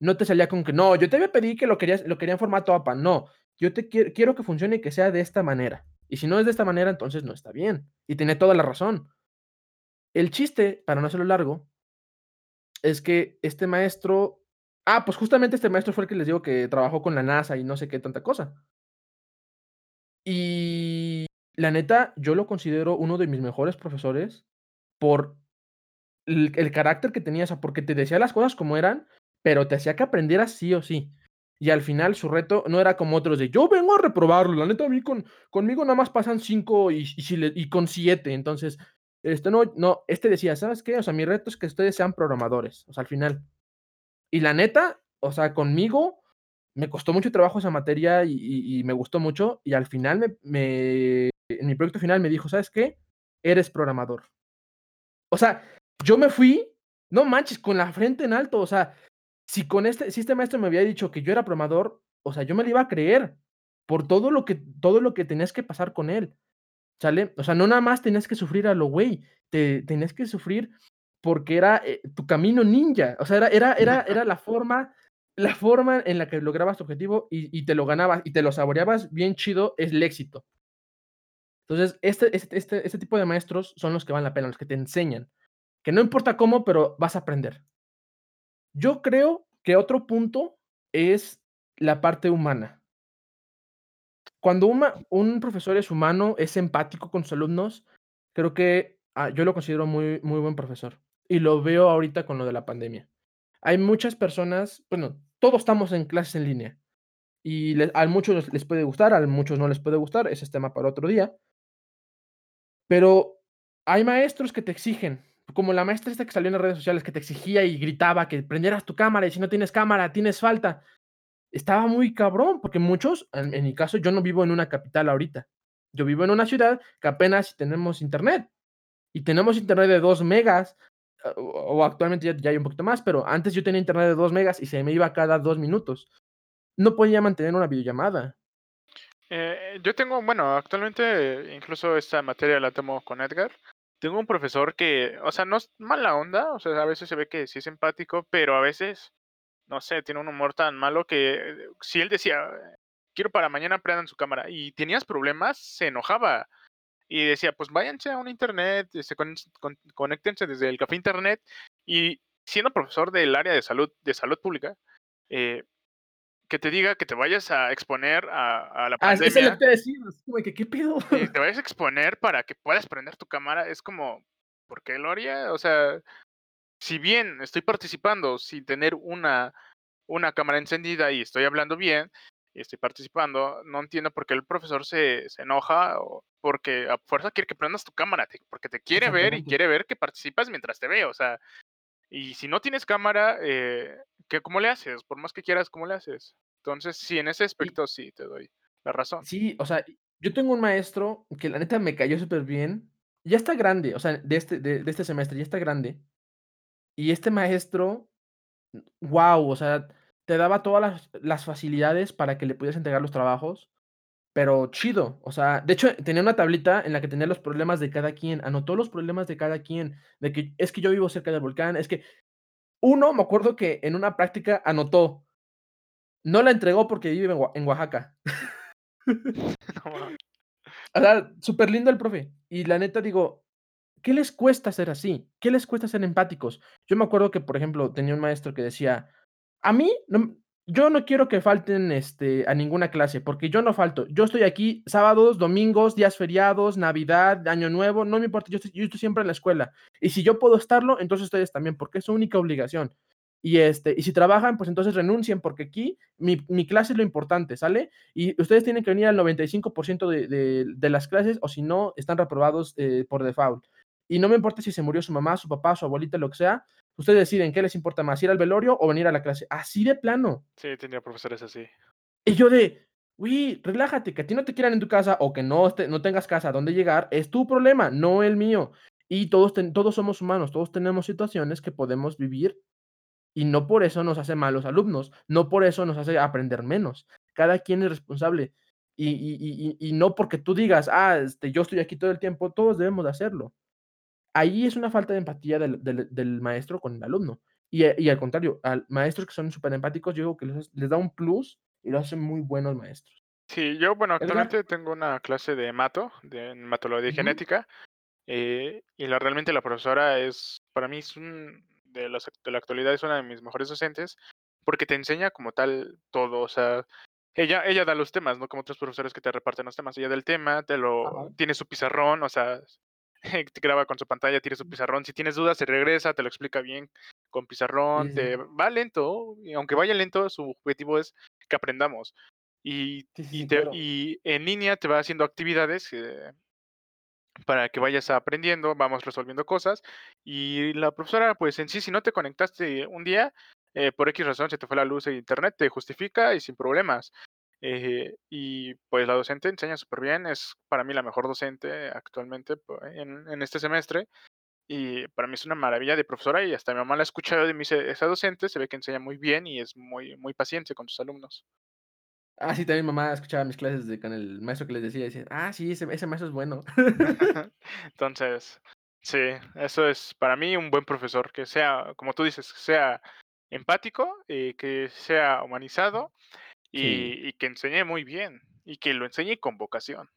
No te salía con que: "No, yo te pedí que lo querías lo quería en formato APA". No, yo te quie quiero que funcione y que sea de esta manera. Y si no es de esta manera, entonces no está bien. Y tenía toda la razón. El chiste, para no hacerlo largo es que este maestro ah, pues justamente este maestro fue el que les digo que trabajó con la NASA y no sé qué tanta cosa. Y la neta, yo lo considero uno de mis mejores profesores por el carácter que tenía, o sea, porque te decía las cosas como eran, pero te hacía que aprendieras sí o sí. Y al final su reto no era como otros de: "Yo vengo a reprobarlo, la neta a mí con conmigo nada más pasan 5 y con 7". Entonces, este, no no, este decía: "¿Sabes qué? O sea, mi reto es que ustedes sean programadores", o sea, al final. Y la neta, o sea, conmigo me costó mucho trabajo esa materia y me gustó mucho, y al final me me en mi proyecto final me dijo: "¿Sabes qué? Eres programador". O sea, yo me fui, no manches, con la frente en alto, o sea, si con este si este maestro me había dicho que yo era programador, o sea, yo me lo iba a creer, por todo lo que todo lo que tenías que pasar con él, ¿sale? O sea, no nada más tenías que sufrir a lo güey, te tenías que sufrir porque era, eh, tu camino ninja, o sea, era era era era la forma la forma en la que lograbas tu objetivo y y te lo ganabas y te lo saboreabas bien chido, es el éxito. Entonces, este este este este tipo de maestros son los que valen la pena, los que te enseñan, que no importa cómo, pero vas a aprender. Yo creo que otro punto es la parte humana. Cuando un un profesor es humano, es empático con sus alumnos, creo que, ah, yo lo considero muy muy buen profesor, y lo veo ahorita con lo de la pandemia. Hay muchas personas, bueno, todos estamos en clases en línea, y le a muchos les puede gustar, a muchos no les puede gustar, ese es tema para otro día. Pero hay maestros que te exigen, como la maestra esta que salió en las redes sociales, que te exigía y gritaba que prendieras tu cámara, y si no tienes cámara, tienes falta. Estaba muy cabrón, porque muchos, en mi caso, yo no vivo en una capital ahorita. Yo vivo en una ciudad que apenas tenemos Internet, y tenemos Internet de 2 megas, ah, o actualmente ya ya hay un poquito más, pero antes yo tenía Internet de 2 megas y se me iba cada 2 minutos. No podía mantener una videollamada. Eh, yo tengo, bueno, actualmente incluso esta materia la tomo con Edgar. Tengo un profesor que, o sea, no es mala onda, o sea, a veces se ve que sí es empático, pero a veces, no sé, tiene un humor tan malo que si él decía, quiero para mañana prendan su cámara y tenías problemas, se enojaba y decía, pues váyanse a un internet, este, con, con- conéctense desde el café internet y siendo profesor del área de salud, de salud pública, eh, que te diga que te vayas a exponer a, a la Ah, eso es lo pandemia que te decía, así como de que, ¿qué pedo? y te vayas a exponer para que puedas prender tu cámara, es como, ¿por qué lo haría? O sea, si bien estoy participando sin tener una, una cámara encendida y estoy hablando bien y estoy participando, no entiendo por qué el profesor se, se enoja o porque a fuerza quiere que prendas tu cámara, te- porque te quiere ver y quiere ver que participas mientras te ve, o sea, y si no tienes cámara, eh, ¿qué, ¿cómo le haces? Por más que quieras, ¿cómo le haces? Entonces, sí, en ese aspecto sí te doy la razón. sí, o sea, yo tengo un maestro que la neta me cayó súper bien. Ya está grande, o sea, de este de de este semestre, ya está grande. Y este maestro, guau, o sea, te daba todas las las facilidades para que le pudieras entregar los trabajos, pero chido. O sea, de hecho, tenía una tablita en la que tenía los problemas de cada quien, anotó los problemas de cada quien, de que es que yo vivo cerca del volcán, es que uno, me acuerdo que en una práctica anotó, no la entregó porque vive en Oa en Oaxaca. O sea, súper lindo el profe. Y la neta digo, ¿qué les cuesta ser así? ¿Qué les cuesta ser empáticos? Yo me acuerdo que, por ejemplo, tenía un maestro que decía: "A mí yo no quiero que falten, este, a ninguna clase, porque yo no falto. Yo estoy aquí sábados, domingos, días feriados, Navidad, Año Nuevo, no me importa, yo estoy siempre en la escuela. Y si yo puedo estarlo, entonces ustedes también, porque es su única obligación. Y, este, si trabajan, pues entonces renuncien, porque aquí mi clase es lo importante, ¿sale? Y ustedes tienen que venir al 95% de de de las clases, o si no, están reprobados, eh, por default. Y no me importa si se murió su mamá, su papá, su abuelita, lo que sea, ustedes deciden qué les importa más, ir al velorio o venir a la clase, así de plano. Sí, tenía profesores así. Y yo de, güey, relájate, que a ti no te quieran en tu casa o que no, este, no tengas casa a dónde llegar, es tu problema, no el mío. Y todos, ten- todos somos humanos, todos tenemos situaciones que podemos vivir y no por eso nos hace malos alumnos, no por eso nos hace aprender menos. Cada quien es responsable. Y- y- y- y no porque tú digas, ah, este, yo estoy aquí todo el tiempo, todos debemos de hacerlo. Ahí es una falta de empatía del, del- del maestro con el alumno. Y, eh, y al contrario, al maestros que son súper empáticos, yo digo que les, les da un plus y lo hacen muy buenos maestros. Sí, yo, bueno, Edgar, actualmente tengo una clase de mato, de hematología y Ujú. genética, eh, y la, realmente la profesora es, para mí, es un, de, act- de la actualidad es una de mis mejores docentes, porque te enseña como tal todo, o sea, Ella, ella da los temas, no como otros profesores que te reparten los temas. Ella da el tema, te lo, Ajá. tiene su pizarrón, o sea, te graba con su pantalla, tiene su pizarrón. Si tienes dudas, se regresa, te lo explica bien con pizarrón, te va lento, y aunque vaya lento, su objetivo es que aprendamos. Y, Sí, sí, y, sí, te- claro. y en línea te va haciendo actividades eh, para que vayas aprendiendo, vamos resolviendo cosas. Y la profesora, pues en sí, si no te conectaste un día, eh, por X razón se te fue la luz de internet, te justifica y sin problemas. Eh, y pues la docente enseña súper bien, es para mí la mejor docente actualmente en, en este semestre. Y para mí es una maravilla de profesora y hasta mi mamá la ha escuchado y me dice, esa docente se ve que enseña muy bien y es muy, muy paciente con sus alumnos. Ah, sí, también mamá escuchaba mis clases de con el maestro que les decía, y decía: "Ah, sí, ese ese maestro es bueno". Entonces, sí, eso es para mí un buen profesor, que sea, como tú dices, que sea empático, y que sea humanizado Sí. y, y que enseñe muy bien y que lo enseñe con vocación.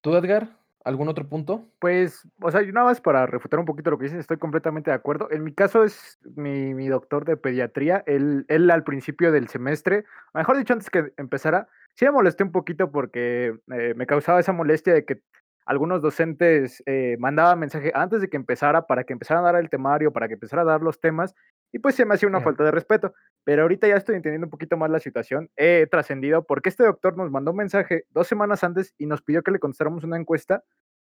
¿Tú, Edgar? ¿Algún otro punto? Pues, o sea, yo nada más para refutar un poquito lo que dices, estoy completamente de acuerdo. En mi caso es mi, mi doctor de pediatría, él, él al principio del semestre, mejor dicho, antes que empezara, sí me molesté un poquito porque eh, me causaba esa molestia de que algunos docentes eh, mandaban mensaje antes de que empezara para que empezara a dar el temario, para que empezara a dar los temas, y pues se me hacía una falta de respeto. Pero ahorita ya estoy entendiendo un poquito más la situación. He trascendido porque este doctor nos mandó un mensaje dos semanas antes y nos pidió que le contestáramos una encuesta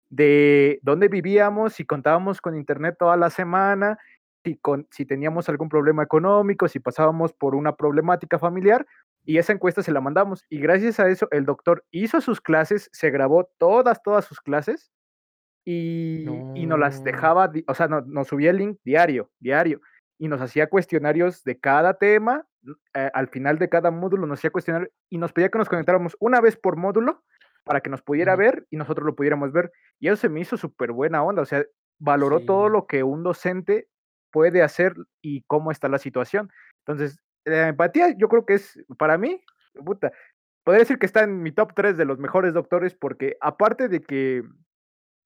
de dónde vivíamos, si contábamos con internet toda la semana, si, con, si teníamos algún problema económico, si pasábamos por una problemática familiar, y esa encuesta se la mandamos. Y gracias a eso, el doctor hizo sus clases, se grabó todas, todas sus clases, y, y nos las No. dejaba, o sea, no- nos subía el link diario, diario, y nos hacía cuestionarios de cada tema, eh, al final de cada módulo nos hacía cuestionarios, y nos pedía que nos conectáramos una vez por módulo para que nos pudiera ver y nosotros lo pudiéramos ver. Y eso se me hizo súper buena onda, o sea, valoró todo lo que un docente puede hacer y cómo está la situación. Entonces, la empatía yo creo que es, para mí, puta, podría decir que está en mi top 3 de los mejores doctores porque aparte de que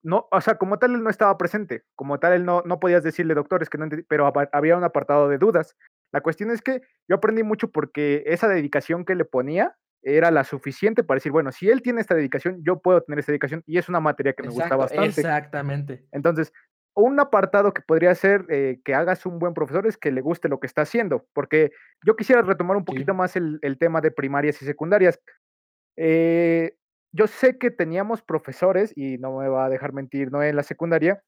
no, o sea, como tal él no estaba presente, como tal él no, no podías decirle doctores que no pero había un apartado de dudas. La cuestión es que yo aprendí mucho porque esa dedicación que le ponía era la suficiente para decir, bueno, si él tiene esta dedicación, yo puedo tener esta dedicación y es una materia que me gusta Exacto, bastante. exactamente. Entonces, un apartado que podría ser eh, que hagas un buen profesor es que le guste lo que está haciendo, porque yo quisiera retomar un Sí. poquito más el, el tema de primarias y secundarias. Eh, yo sé que teníamos profesores, y no me va a dejar mentir, no en la secundaria,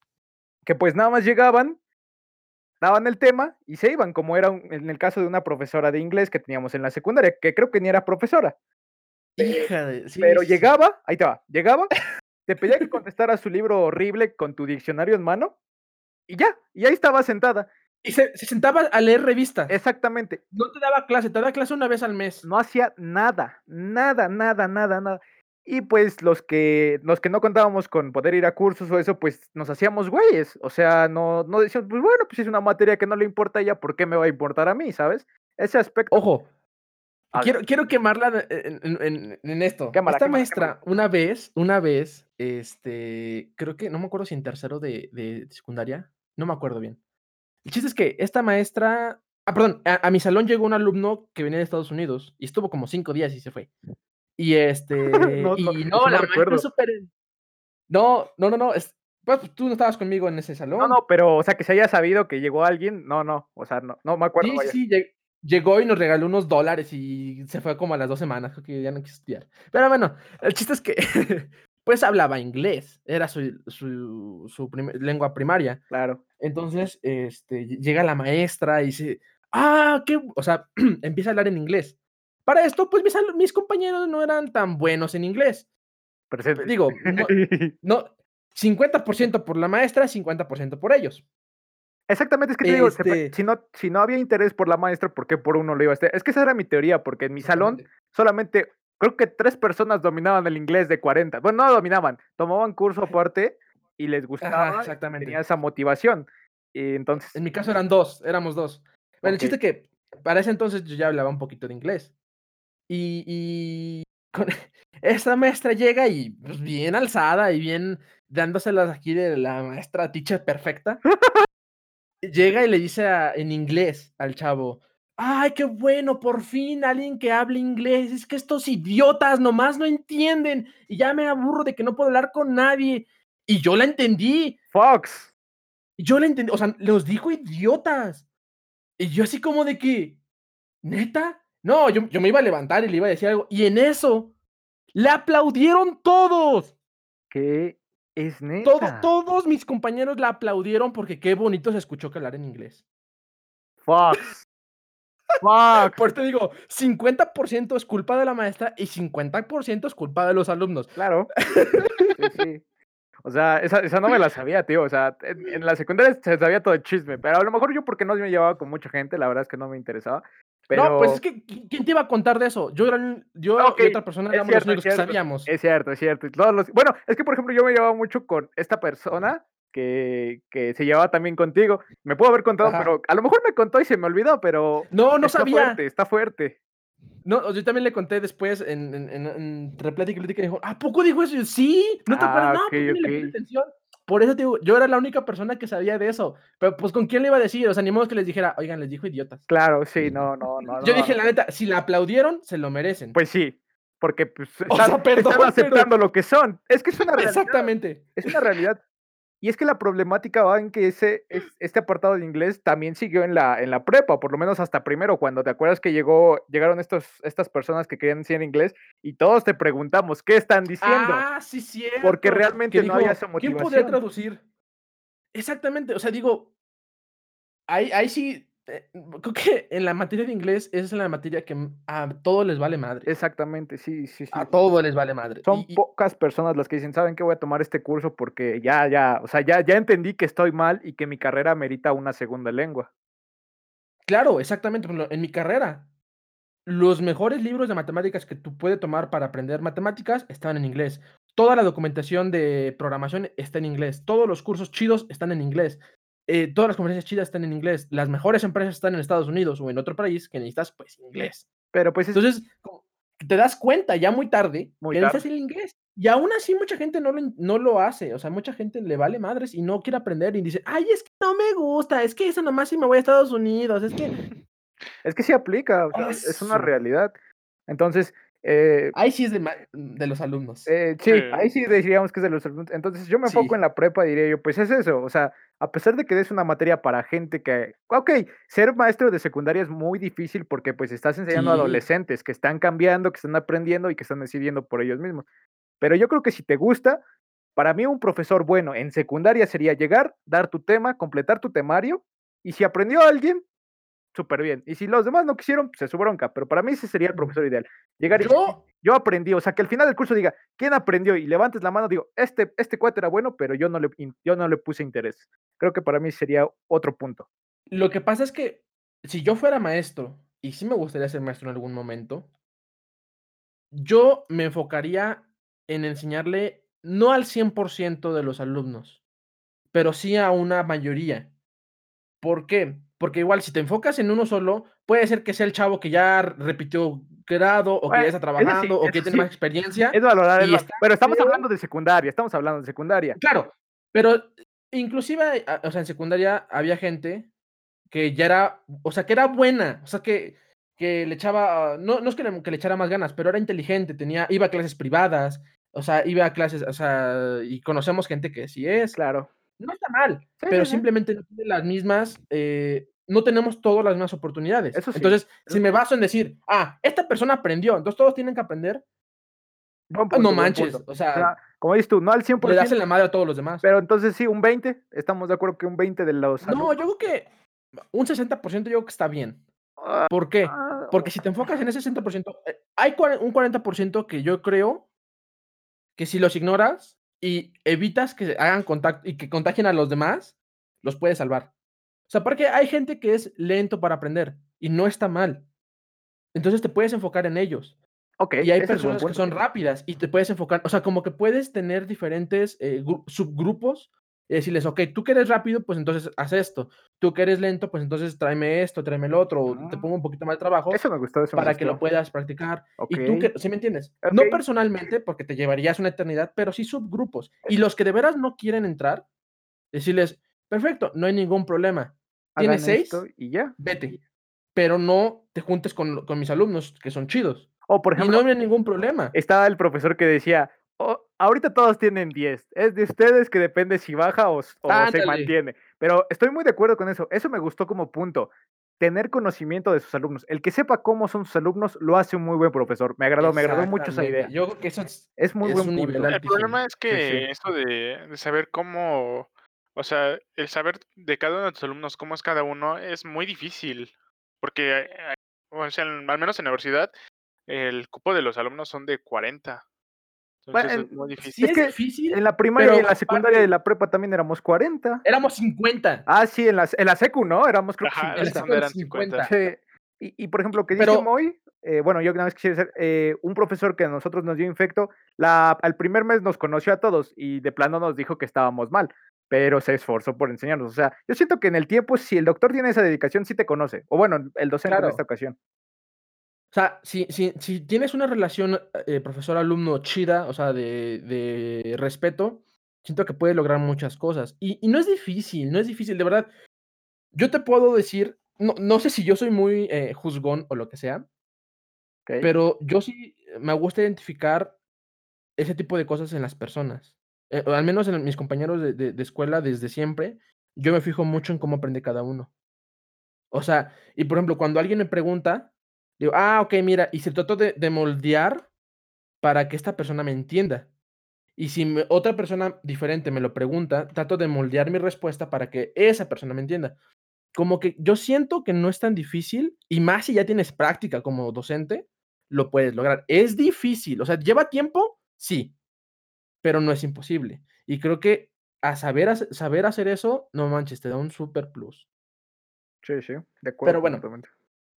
que pues nada más llegaban, daban el tema y se iban, como era un- en el caso de una profesora de inglés que teníamos en la secundaria, que creo que ni era profesora, Hija de sí, pero sí. llegaba, ahí te va, llegaba, te pedía que contestaras su libro horrible con tu diccionario en mano y ya, y ahí estaba sentada. Y se se sentaba a leer revistas. Exactamente, No te daba clase, te daba clase una vez al mes. no hacía nada, nada, nada, nada, nada. Y pues los que, los que no contábamos con poder ir a cursos o eso, pues nos hacíamos güeyes. O sea, no, no decíamos, pues bueno, pues es una materia que no le importa a ella, ¿por qué me va a importar a mí? ¿Sabes? Ese aspecto. Ojo, quiero quiero quemarla en en en en esto. Esta maestra, una vez una vez, este, creo que no me acuerdo si en tercero de de secundaria, no me acuerdo bien. El chiste es que esta maestra ah, perdón, a a mi salón llegó un alumno que venía de Estados Unidos y estuvo como 5 días y se fue. Y, este, no, no, y no, no la maestra súper no, no, no, no, es pues, tú no estabas conmigo en ese No, salón. no, pero, o sea, que se haya sabido que llegó alguien, no, no, o sea, no, no me acuerdo, Sí, sí, vaya. sí, lle llegó y nos regaló unos dólares y se fue como a las 2 semanas, creo que ya no quiso estudiar. Pero bueno, el chiste es que, pues, hablaba inglés, era su su su primer lengua primaria. Claro. Entonces, este, lle llega la maestra y dice: "Ah, qué", o sea, empieza a hablar en inglés. Para esto, pues, mis mis compañeros no eran tan buenos en inglés. Presente. Digo, no no 50% por la maestra, 50% por ellos. Exactamente, es que te digo, Este si no, si no había interés por la maestra, ¿por qué por uno lo iba a hacer? Es que esa era mi teoría, porque en mi salón solamente, creo que tres personas dominaban el inglés de 40. Bueno, no dominaban, tomaban curso aparte y les Ajá, gustaba, y exactamente. tenía esa motivación. Y entonces, En mi caso eran 2, éramos 2. Bueno, el Ok. chiste que para ese entonces yo ya hablaba un poquito de inglés. Y y con esta maestra llega y, pues, bien alzada y bien dándoselas aquí de la maestra teacher perfecta. Llega y le dice a en inglés al chavo: ay, qué bueno, por fin alguien que hable inglés. Es que estos idiotas nomás no entienden y ya me aburro de que no puedo hablar con nadie. Y yo la entendí. Fox. Yo la entendí, o sea, los dijo idiotas. Y yo así como de que, ¿neta? No, yo, yo me iba a levantar y le iba a decir algo. Y en eso, le aplaudieron todos. ¿Qué es Todo- todos mis compañeros la aplaudieron porque qué bonito se escuchó que hablar en inglés. Fox. Fox. Por te digo, 50% es culpa de la maestra y 50% es culpa de los alumnos. Claro. Sí, sí. O sea, esa, esa no me la sabía, tío. O sea, en, en la secundaria se sabía todo el chisme, pero a lo mejor yo porque no me llevaba con mucha gente, la verdad es que no me interesaba. Pero No, pues es que ¿qui- ¿quién te iba a contar de eso? Yo, yo Ok, y otra persona éramos los únicos que sabíamos. es cierto, es cierto. todos los- Bueno, es que por ejemplo yo me llevaba mucho con esta persona que, que se llevaba también contigo. Me pudo haber contado, Ajá. pero a lo mejor me contó y se me olvidó, pero No, no está sabía. fuerte, está fuerte. No, yo también le conté después en, en, en, en entre plática y plática y dijo, ¿a poco dijo eso? Y yo, sí, ¿no te acuerdas? Ah, No, ok, pues le atención. Por eso te digo, yo era la única persona que sabía de eso. Pero pues, ¿con quién le iba a decir? O sea, ni modo que les dijera, oigan, les dijo idiotas. Claro, sí, no, no, no. Yo no. dije, la neta, si la aplaudieron, se lo merecen. Pues sí, porque pues, O están, sea, perdón, están pero- aceptando lo que son. Es que es una realidad. Exactamente. Es una realidad. Y es que la problemática va en que ese, es- este apartado de inglés también siguió en la, en la prepa, por lo menos hasta primero, cuando te acuerdas que llegó, llegaron estos, estas personas que querían enseñar inglés y todos te preguntamos, ¿qué están diciendo? Ah, sí, cierto. Porque realmente no había esa ¿Quién podría motivación. traducir? Exactamente, o sea, digo, ahí, ahí sí, eh, creo que en la materia de inglés esa es la materia que a todos les vale madre. Exactamente, sí, sí, sí. A todos les vale madre. Son Y- pocas personas las que dicen, ¿saben qué? Voy a tomar este curso porque ya, ya, o sea, ya, ya entendí que estoy mal y que mi carrera merita una segunda lengua. claro, exactamente. En mi carrera, los mejores libros de matemáticas que tú puedes tomar para aprender matemáticas están en inglés. Toda la documentación de programación está en inglés. Todos los cursos chidos están en inglés. Eh, todas las conferencias chidas están en inglés. Las mejores empresas están en Estados Unidos o en otro país que necesitas, pues, inglés. Pero pues es, Entonces, te das cuenta ya muy tarde Muy que necesitas el inglés. Y aún así mucha gente no lo, no lo hace. O sea, mucha gente le vale madres y no quiere aprender y dice, ay, es que no me gusta, es que eso nomás si me voy a Estados Unidos, es que es que sí aplica, o sea, es una Eso. realidad. Entonces, eh, ahí sí es de, de los alumnos. Eh, sí, Sí. ahí sí diríamos que es de los alumnos. Entonces yo me enfoco Sí. en la prepa y diría yo, pues es eso, o sea, a pesar de que es una materia para gente que, ok, ser maestro de secundaria es muy difícil porque pues estás enseñando a Sí. adolescentes que están cambiando, que están aprendiendo y que están decidiendo por ellos mismos. Pero yo creo que si te gusta, para mí un profesor bueno en secundaria sería llegar, dar tu tema, completar tu temario y si aprendió alguien, súper bien. Y si los demás no quisieron, pues es su bronca. Pero para mí ese sería el profesor ideal. Llegar y Yo, yo aprendí, o sea, que al final del curso diga, ¿quién aprendió? Y levantes la mano, digo, este, este cuate era bueno, pero yo no, le, yo no le puse interés. Creo que para mí sería otro punto. lo que pasa es que si yo fuera maestro, y sí me gustaría ser maestro en algún momento, yo me enfocaría en enseñarle no al 100% de los alumnos, pero sí a una mayoría. ¿Por qué? Porque igual si te enfocas en uno solo, puede ser que sea el chavo que ya repitió grado o que ya está sí, trabajando o que eso tiene sí. más experiencia. Es valorar, es está pero estamos hablando de secundaria, estamos hablando de secundaria. Claro, pero inclusive, o sea, en secundaria había gente que ya era, o sea, que era buena, o sea, que, que le echaba, no, no es que le, que le echara más ganas, pero era inteligente, tenía, iba a clases privadas, o sea, iba a clases, o sea, y conocemos gente que sí es, Claro. No está mal, Sí, pero sí, simplemente no tiene las mismas, eh, no tenemos todas las mismas oportunidades. Eso Entonces, si me baso en decir, ah, esta persona aprendió, entonces todos tienen que aprender, ah, punto, no manches, o O sea, como dices tú, no al le das en 100%, la madre a todos los demás. pero entonces sí, un 20, estamos de acuerdo que un 20 de los No, yo creo que un 60% yo creo que está bien. Ah, ¿Por qué? ah, Porque si te enfocas en ese 60%, eh, hay un 40% que yo creo que si los ignoras y evitas que hagan contacto y que contagien a los demás, los puedes salvar. O sea, porque hay gente que es lento para aprender y no está mal. Entonces te puedes enfocar en ellos. ok, Y hay personas que son rápidas y te puedes enfocar, o sea, como que puedes tener diferentes eh, gru- subgrupos y decirles, ok, tú que eres rápido, pues entonces haz esto. Tú que eres lento, pues entonces tráeme esto, tráeme el otro, o te Ah. pongo un poquito más de trabajo Eso me gustó, eso me para que lo puedas practicar. Ok, Y tú que, ¿sí me entiendes? No Ok. personalmente, porque te llevarías una eternidad, pero sí subgrupos. Y los que de veras no quieren entrar, decirles, perfecto, no hay ningún problema. hagan ¿Tienes seis? esto y ya. Vete. pero no te juntes con, con mis alumnos que son chidos. O por Y no ejemplo, había ningún problema. estaba el profesor que decía, "Oh, ahorita todos tienen 10, es de ustedes que depende si baja o, se mantiene. Pero estoy muy de acuerdo con eso, eso me gustó como punto. Tener conocimiento de sus alumnos. El que sepa cómo son sus alumnos lo hace un muy buen profesor. Me agradó, me agradó mucho esa idea. Yo creo que eso es, Es muy es buen un nivel. El problema es que sí. esto de, de saber cómo, o sea, el saber de cada uno de tus alumnos cómo es cada uno es muy difícil, porque, eh, o sea, al menos en la universidad, el cupo de los alumnos son de 40. Entonces Bueno, es muy Sí difícil. Es es, que difícil. En la primaria y en la secundaria y aparte- en la prepa también éramos 40. Éramos 50. Ah, sí, en la, en la secu, ¿no? Éramos creo que Ajá, la 50. segunda eran 50. 50. Sí. Y, y, por ejemplo, que dice Moy, eh, bueno, yo una vez quisiera ser eh, un profesor que a nosotros nos dio infecto, la, al primer mes nos conoció a todos y de plano nos dijo que estábamos mal, pero se esforzó por enseñarnos. O sea, yo siento que en el tiempo, si el doctor tiene esa dedicación, sí te conoce. O bueno, el docente en esta ocasión. O sea, si, si, si tienes una relación eh, profesor-alumno chida, o sea, de, de respeto, siento que puedes lograr muchas cosas. Y, y no es difícil, no es difícil, de verdad. Yo te puedo decir, no, no sé si yo soy muy eh, juzgón o lo que sea, pero yo sí me gusta identificar ese tipo de cosas en las personas. Eh, al menos en mis compañeros de, de- de escuela desde siempre, yo me fijo mucho en cómo aprende cada uno. O sea, y por ejemplo, cuando alguien me pregunta, digo, ah, ok, mira, y se trató de, de moldear para que esta persona me entienda. Y si me- otra persona diferente me lo pregunta, trato de moldear mi respuesta para que esa persona me entienda. Como que yo siento que no es tan difícil, y más si ya tienes práctica como docente, lo puedes lograr. Es difícil, o sea, ¿lleva tiempo? Sí, pero no es imposible. Y creo que a saber, saber hacer eso, no manches, te da un super plus. Sí, sí, de acuerdo. Pero bueno.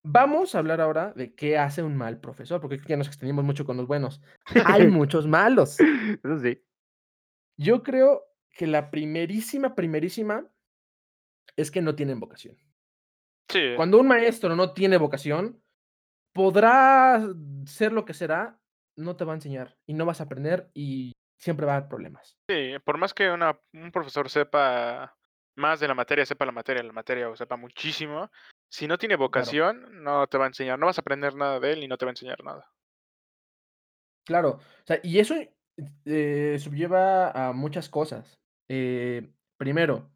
Vamos a hablar ahora de qué hace un mal profesor, porque ya nos extendimos mucho con los buenos. Hay muchos malos. Eso sí. Yo creo que la primerísima, primerísima es que no tienen vocación. Sí, Cuando un maestro no tiene vocación, podrá ser lo que será, no te va a enseñar y no vas a aprender y siempre va a haber problemas. sí, por más que una, un profesor sepa más de la materia, sepa la materia, la materia o sepa muchísimo, si no tiene vocación, no te va a enseñar, no vas a aprender nada de él y no te va a enseñar nada. Claro, o sea, y eso eh, a muchas cosas. Eh, primero,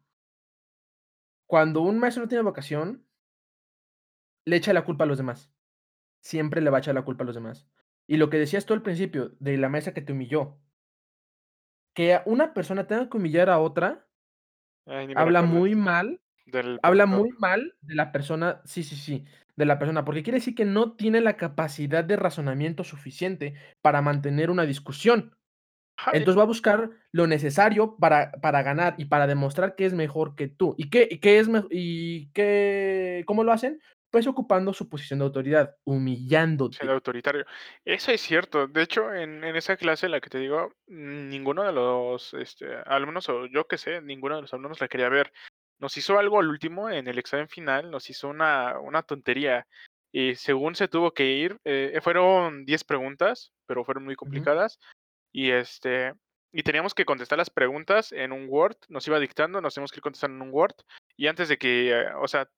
cuando un maestro no tiene vocación, le echa la culpa a los demás. Siempre le va a echar la culpa a los demás. Y lo que decías tú al principio, de la maestra que te humilló, que una persona tenga que humillar a otra, Ay, habla muy mal del habla muy mal de la persona, sí, sí, sí, de la persona, porque quiere decir que no tiene la capacidad de razonamiento suficiente para mantener una discusión. Entonces va a buscar lo necesario para, para ganar y para demostrar que es mejor que tú. ¿Y qué, y qué es y qué, cómo lo hacen? Pues ocupando su posición de autoridad, humillándote. siendo autoritario. Eso es cierto. De hecho, en, en esa clase en la que te digo, ninguno de los este, alumnos, o yo que sé, ninguno de los alumnos la quería ver. Nos hizo algo al último, en el examen final, nos hizo una, una tontería. Y según se tuvo que ir, eh, fueron 10 preguntas, pero fueron muy complicadas. Y este. Y teníamos que contestar las preguntas en un Word, nos iba dictando, nos teníamos que ir contestando en un Word. Y antes de que, eh, o sea,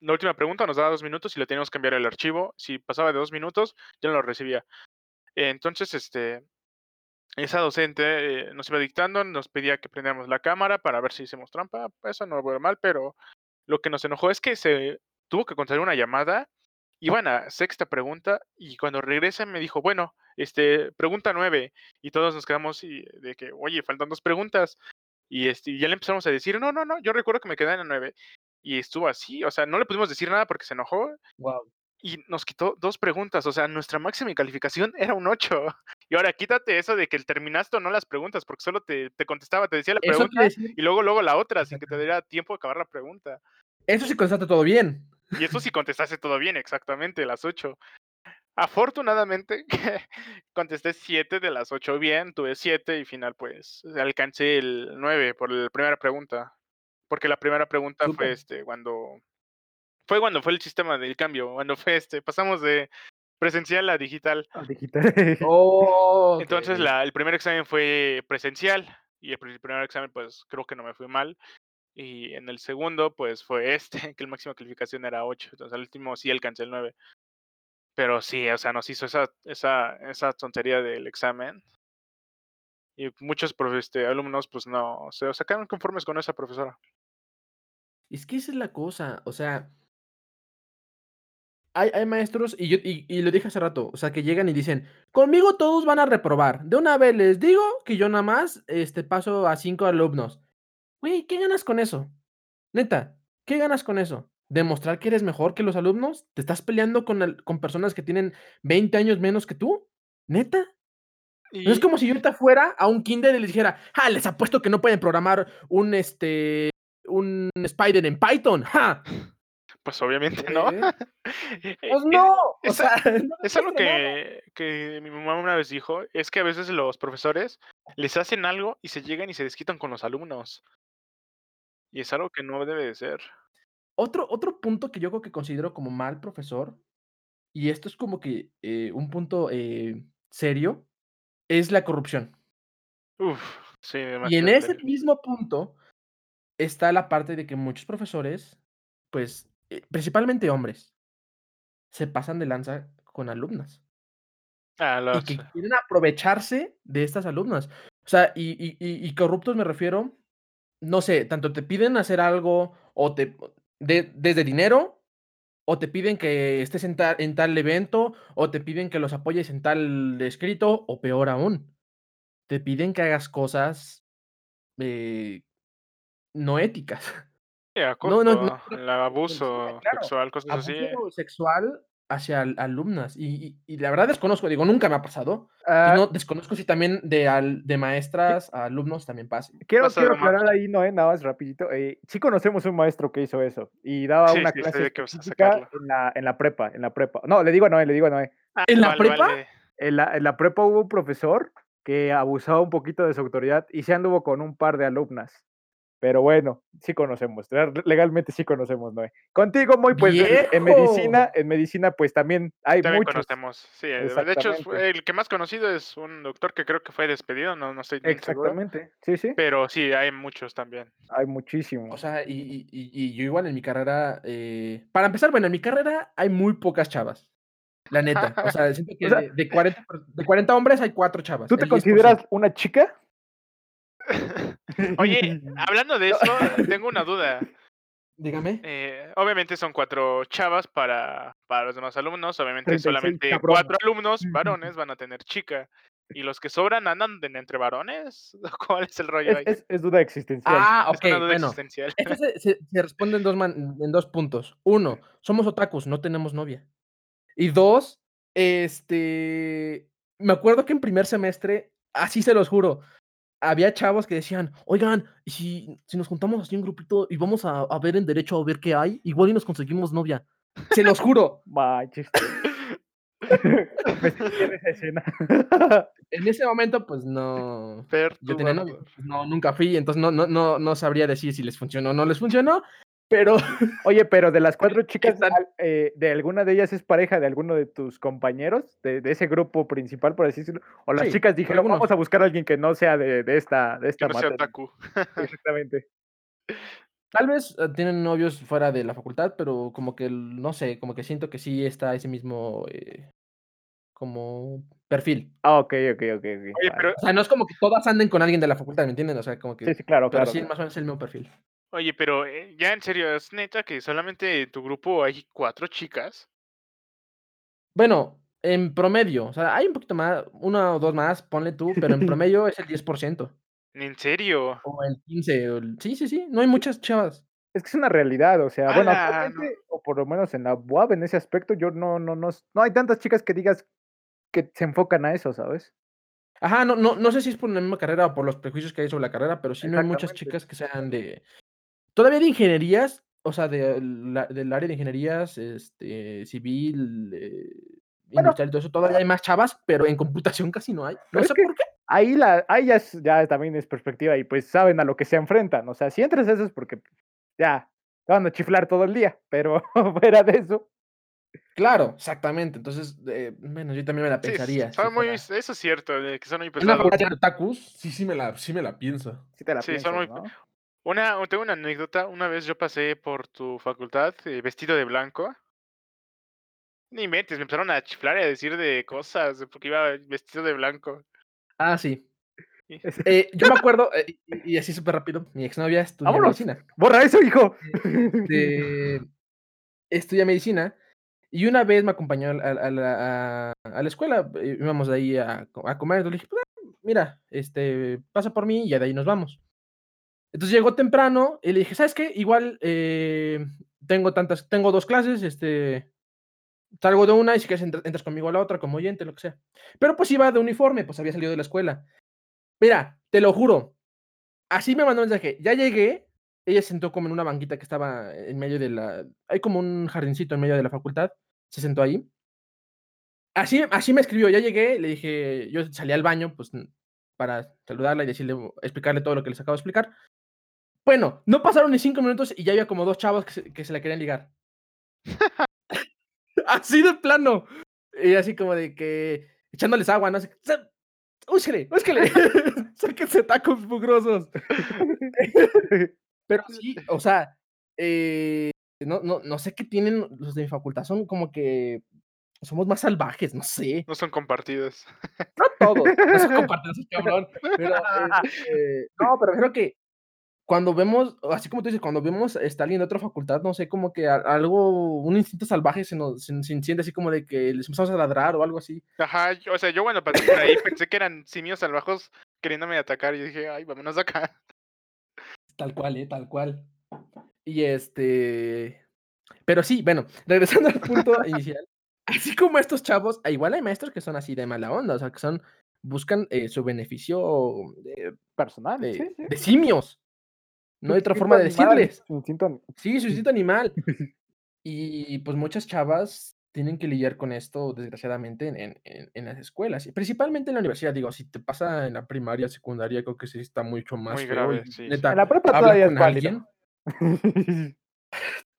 la última pregunta nos daba dos minutos y le teníamos que enviar el archivo. Si pasaba de dos minutos, ya no lo recibía. Entonces, este, esa docente eh, nos iba dictando, nos pedía que prendiéramos la cámara para ver si hicimos trampa. Eso no fue mal, pero lo que nos enojó es que se tuvo que contestar una llamada. Iban a sexta pregunta y cuando regresa me dijo, bueno, este, pregunta nueve. Y todos nos quedamos de que, oye, faltan dos preguntas. Y, este, y ya le empezamos a decir, no, no, no, yo recuerdo que me quedé en la nueve. Y estuvo así, o sea, no le pudimos decir nada porque se enojó Wow. Y nos quitó dos preguntas. O sea, nuestra máxima calificación era un 8. Y ahora quítate eso de que terminaste o no las preguntas, porque solo te, te contestaba, te decía la pregunta y luego, luego la otra, sin que te diera tiempo de acabar la pregunta. eso sí constata todo bien. Y eso sí contestaste todo bien, exactamente, las 8. Afortunadamente, contesté 7 de las 8 bien, tuve 7 y final pues alcancé el 9 por la primera pregunta. Porque la primera pregunta fue este cuando fue cuando fue el sistema del cambio, cuando fue este, pasamos de presencial a digital. Ah, digital. Oh, Entonces la, el primer examen fue presencial y el pri- primer examen pues creo que no me fue mal. Y en el segundo, pues fue este, que el máxima calificación era 8. Entonces, al último sí alcancé el 9. Pero sí, o sea, nos hizo esa, esa, esa tontería del examen. Y muchos este, alumnos, pues no, se sacaron conformes con esa profesora. Es que esa es la cosa, o sea. Hay, hay maestros, y, yo, y, y lo dije hace rato, o sea, que llegan y dicen, conmigo todos van a reprobar. De una vez les digo que yo nada más este, paso a cinco alumnos. Güey, ¿qué ganas con eso? Neta, ¿qué ganas con eso? ¿Demostrar que eres mejor que los alumnos? ¿Te estás peleando con, el- con personas que tienen 20 años menos que tú? ¿Neta? No es como si yo ahorita fuera a un kinder y les dijera, ah, les apuesto que no pueden programar un, este, un Spider en Python. ¡Ja! Pues obviamente no. ¿Eh? Eh, Pues es- no, o es- sea, no Es algo que, que mi mamá una vez dijo, es que a veces los profesores les hacen algo y se llegan y se desquitan con los alumnos. Y es algo que no debe de ser. Otro, otro punto que yo creo que considero como mal profesor, y esto es como que eh, un punto eh, serio, es la corrupción. Uf, sí, Y en ese serio. mismo punto está la parte de que muchos profesores, pues, eh, principalmente hombres, se pasan de lanza con alumnas Ah, y los, que quieren aprovecharse de estas alumnas. O sea, y, y- y- y corruptos me refiero, no sé, tanto te piden hacer algo o te de- desde dinero o te piden que estés en tal, en tal evento o te piden que los apoyes en tal escrito o peor aún, te piden que hagas cosas eh, no éticas. sí, No, no, no quiero el abuso claro. sexual, cosas así. Abuso sexual hacia al- alumnas. Y, y- y la verdad desconozco, digo, nunca me ha pasado. Y Ah, no desconozco si también de, al- de maestras a alumnos también pase. quiero, Pasa quiero más. aclarar ahí, Noé, nada más rapidito. eh, sí conocemos un maestro que hizo eso y daba Sí, una sí, clase en la, en la prepa, en la prepa. No, le digo a Noé, le digo a Noé. Ah, ¿En la vale, prepa? vale. En la, en la prepa hubo un profesor que abusaba un poquito de su autoridad y se anduvo con un par de alumnas. Pero bueno, sí conocemos, legalmente sí conocemos, Noé. Contigo, muy pues en, en medicina, en medicina pues también hay También muchos. conocemos, sí. eh, De hecho, el que más conocido es un doctor que creo que fue despedido, no, no estoy seguro. Exactamente, sí, sí, Pero sí, hay muchos también. hay O muchísimos. sea, y, y- yo igual en mi carrera, eh, para empezar, bueno, en mi carrera hay muy pocas chavas. La neta. O sea, siento que O sea- de, de 40, per- de 40 hombres hay 4 chavas. ¿Tú te el 10%. consideras una chica? Oye, hablando de eso, tengo una duda. Dígame. Eh, obviamente son cuatro chavas para, para los demás alumnos. Obviamente 36 solamente cuatro alumnos varones van a tener chica. ¿Y los que sobran andan de- entre varones? ¿Cuál es el rollo Es, ahí? es- es duda existencial. Ah, Es ok, una duda bueno. existencial. Esto se, se- se responde en dos, man- en dos puntos. Uno, somos otakus, no tenemos novia. Y dos, este, me acuerdo que en primer semestre, así se los juro, había chavos que decían, oigan, ¿y si, si nos juntamos así un grupito y vamos a, a ver en derecho a ver qué hay, igual y nos conseguimos novia. Se los juro. Me sentí en esa escena. En ese momento, pues no. Yo tenía novia, pues, no, nunca fui, entonces no, no, no, no sabría decir si les funcionó o no les funcionó, pero Oye, pero de las cuatro chicas, eh, ¿de alguna de ellas es pareja de alguno de tus compañeros? De, de ese grupo principal, por así decirlo. O las Sí, chicas dijeron, algunos. vamos a buscar a alguien que no sea de, de esta, de Que esta no sea materia. otaku. Exactamente. Tal vez eh, tienen novios fuera de la facultad, pero como que, no sé, como que siento que sí está ese mismo, eh, como perfil. Ah, ok, ok, ok. ok, Oye, pero, O sea, no es como que todas anden con alguien de la facultad, ¿me entienden? O sea, como que, Sí, sí, claro, pero claro. sí, más o menos el mismo perfil. Oye, pero eh, ya en serio, ¿es neta que solamente en tu grupo hay cuatro chicas? Bueno, en promedio, o sea, hay un poquito más, una o dos más, ponle tú, pero en promedio es el 10%, ¿En serio? o el 15%, o el- sí, sí, sí, no hay muchas chavas. Es que es una realidad, o sea, bueno, actualmente, o por lo menos en la UAB, en ese aspecto, yo no, no, no, no hay tantas chicas que digas que se enfocan a eso, ¿sabes? Ajá, no, no, no sé si es por la misma carrera o por los prejuicios que hay sobre la carrera, pero sí no hay muchas chicas que sean de. Todavía de ingenierías, o sea, de la- del área de ingenierías, este, civil, eh, Bueno. industrial y todo eso, todavía hay más chavas, pero en computación casi no hay. No sé por qué. Ahí, la, ahí ya, es- ya también es perspectiva y pues saben a lo que se enfrentan. O sea, si entras a eso es porque ya te van a chiflar todo el día, pero fuera de eso. Claro, exactamente. Entonces, eh, bueno, yo también me la Sí, pensaría. si son muy, eso es cierto, de que son muy una pesados. facultad de otakus, sí, sí me la, sí me la pienso. Sí te la Sí, son piensas, muy- ¿no? Una, tengo una anécdota. Una vez yo pasé por tu facultad eh, vestido de blanco. Ni mentes, me empezaron a chiflar y a decir de cosas de porque iba vestido de blanco. Ah, sí. Eh, yo me acuerdo, eh, y, y así súper rápido, mi exnovia estudia Vámonos. medicina. Borra eso, hijo. de- estudia medicina y una vez me acompañó a, a- a la, a- a la escuela, íbamos de ahí a comer, entonces le dije, "Pues, ah, mira, este, pasa por mí y ya de ahí nos vamos. Entonces llegó temprano y le dije, ¿sabes qué? Igual eh, tengo tantas, tengo dos clases, este, salgo de una y si quieres entra- entras conmigo a la otra como oyente, lo que sea. Pero pues iba de uniforme, pues había salido de la escuela. Mira, te lo juro, así me mandó un mensaje, ya llegué, ella se sentó como en una banquita que estaba en medio de la, hay como un jardincito en medio de la facultad, se sentó ahí. Así, así me escribió, ya llegué, le dije, yo salí al baño, pues para saludarla y decirle, explicarle todo lo que les acabo de explicar. Bueno, no pasaron ni cinco minutos y ya había como dos chavos que se, que se la querían ligar. así de plano. Y así como de que echándoles agua, no sé. "Sa- Úsquele, úsquele. Sáquense tacos mugrosos. Pero sí, o sea, eh, no, no, no sé qué tienen los de mi facultad, son como que somos más salvajes, no sé. No son compartidos. No todos, no se comparten esos cabrón. Pero, este, no, pero creo que cuando vemos, así como tú dices, cuando vemos a alguien de otra facultad, no sé, como que algo, un instinto salvaje se nos se, se enciende así como de que les empezamos a ladrar o algo así. Ajá, yo- o sea, yo pasé por ahí pensé que eran simios salvajos queriéndome atacar y dije, ay, vámonos de acá. Tal cual, eh, tal cual. Y este. Pero sí, bueno, regresando al punto inicial. Así como estos chavos, ah, igual hay maestros que son así de mala onda, o sea, que son. Buscan eh, su beneficio de, Personal, de- sí, sí. de simios. No hay otra forma de animal, decirles. su instinto ani- Sí, su instinto animal. Y pues muchas chavas tienen que lidiar con esto, desgraciadamente, en, en- en- las escuelas. Y principalmente en la universidad. Digo, si te pasa en la primaria, secundaria, creo que sí está mucho más Muy feo. grave, y, sí, sí. neta, En la prepa todavía es con válido. alguien.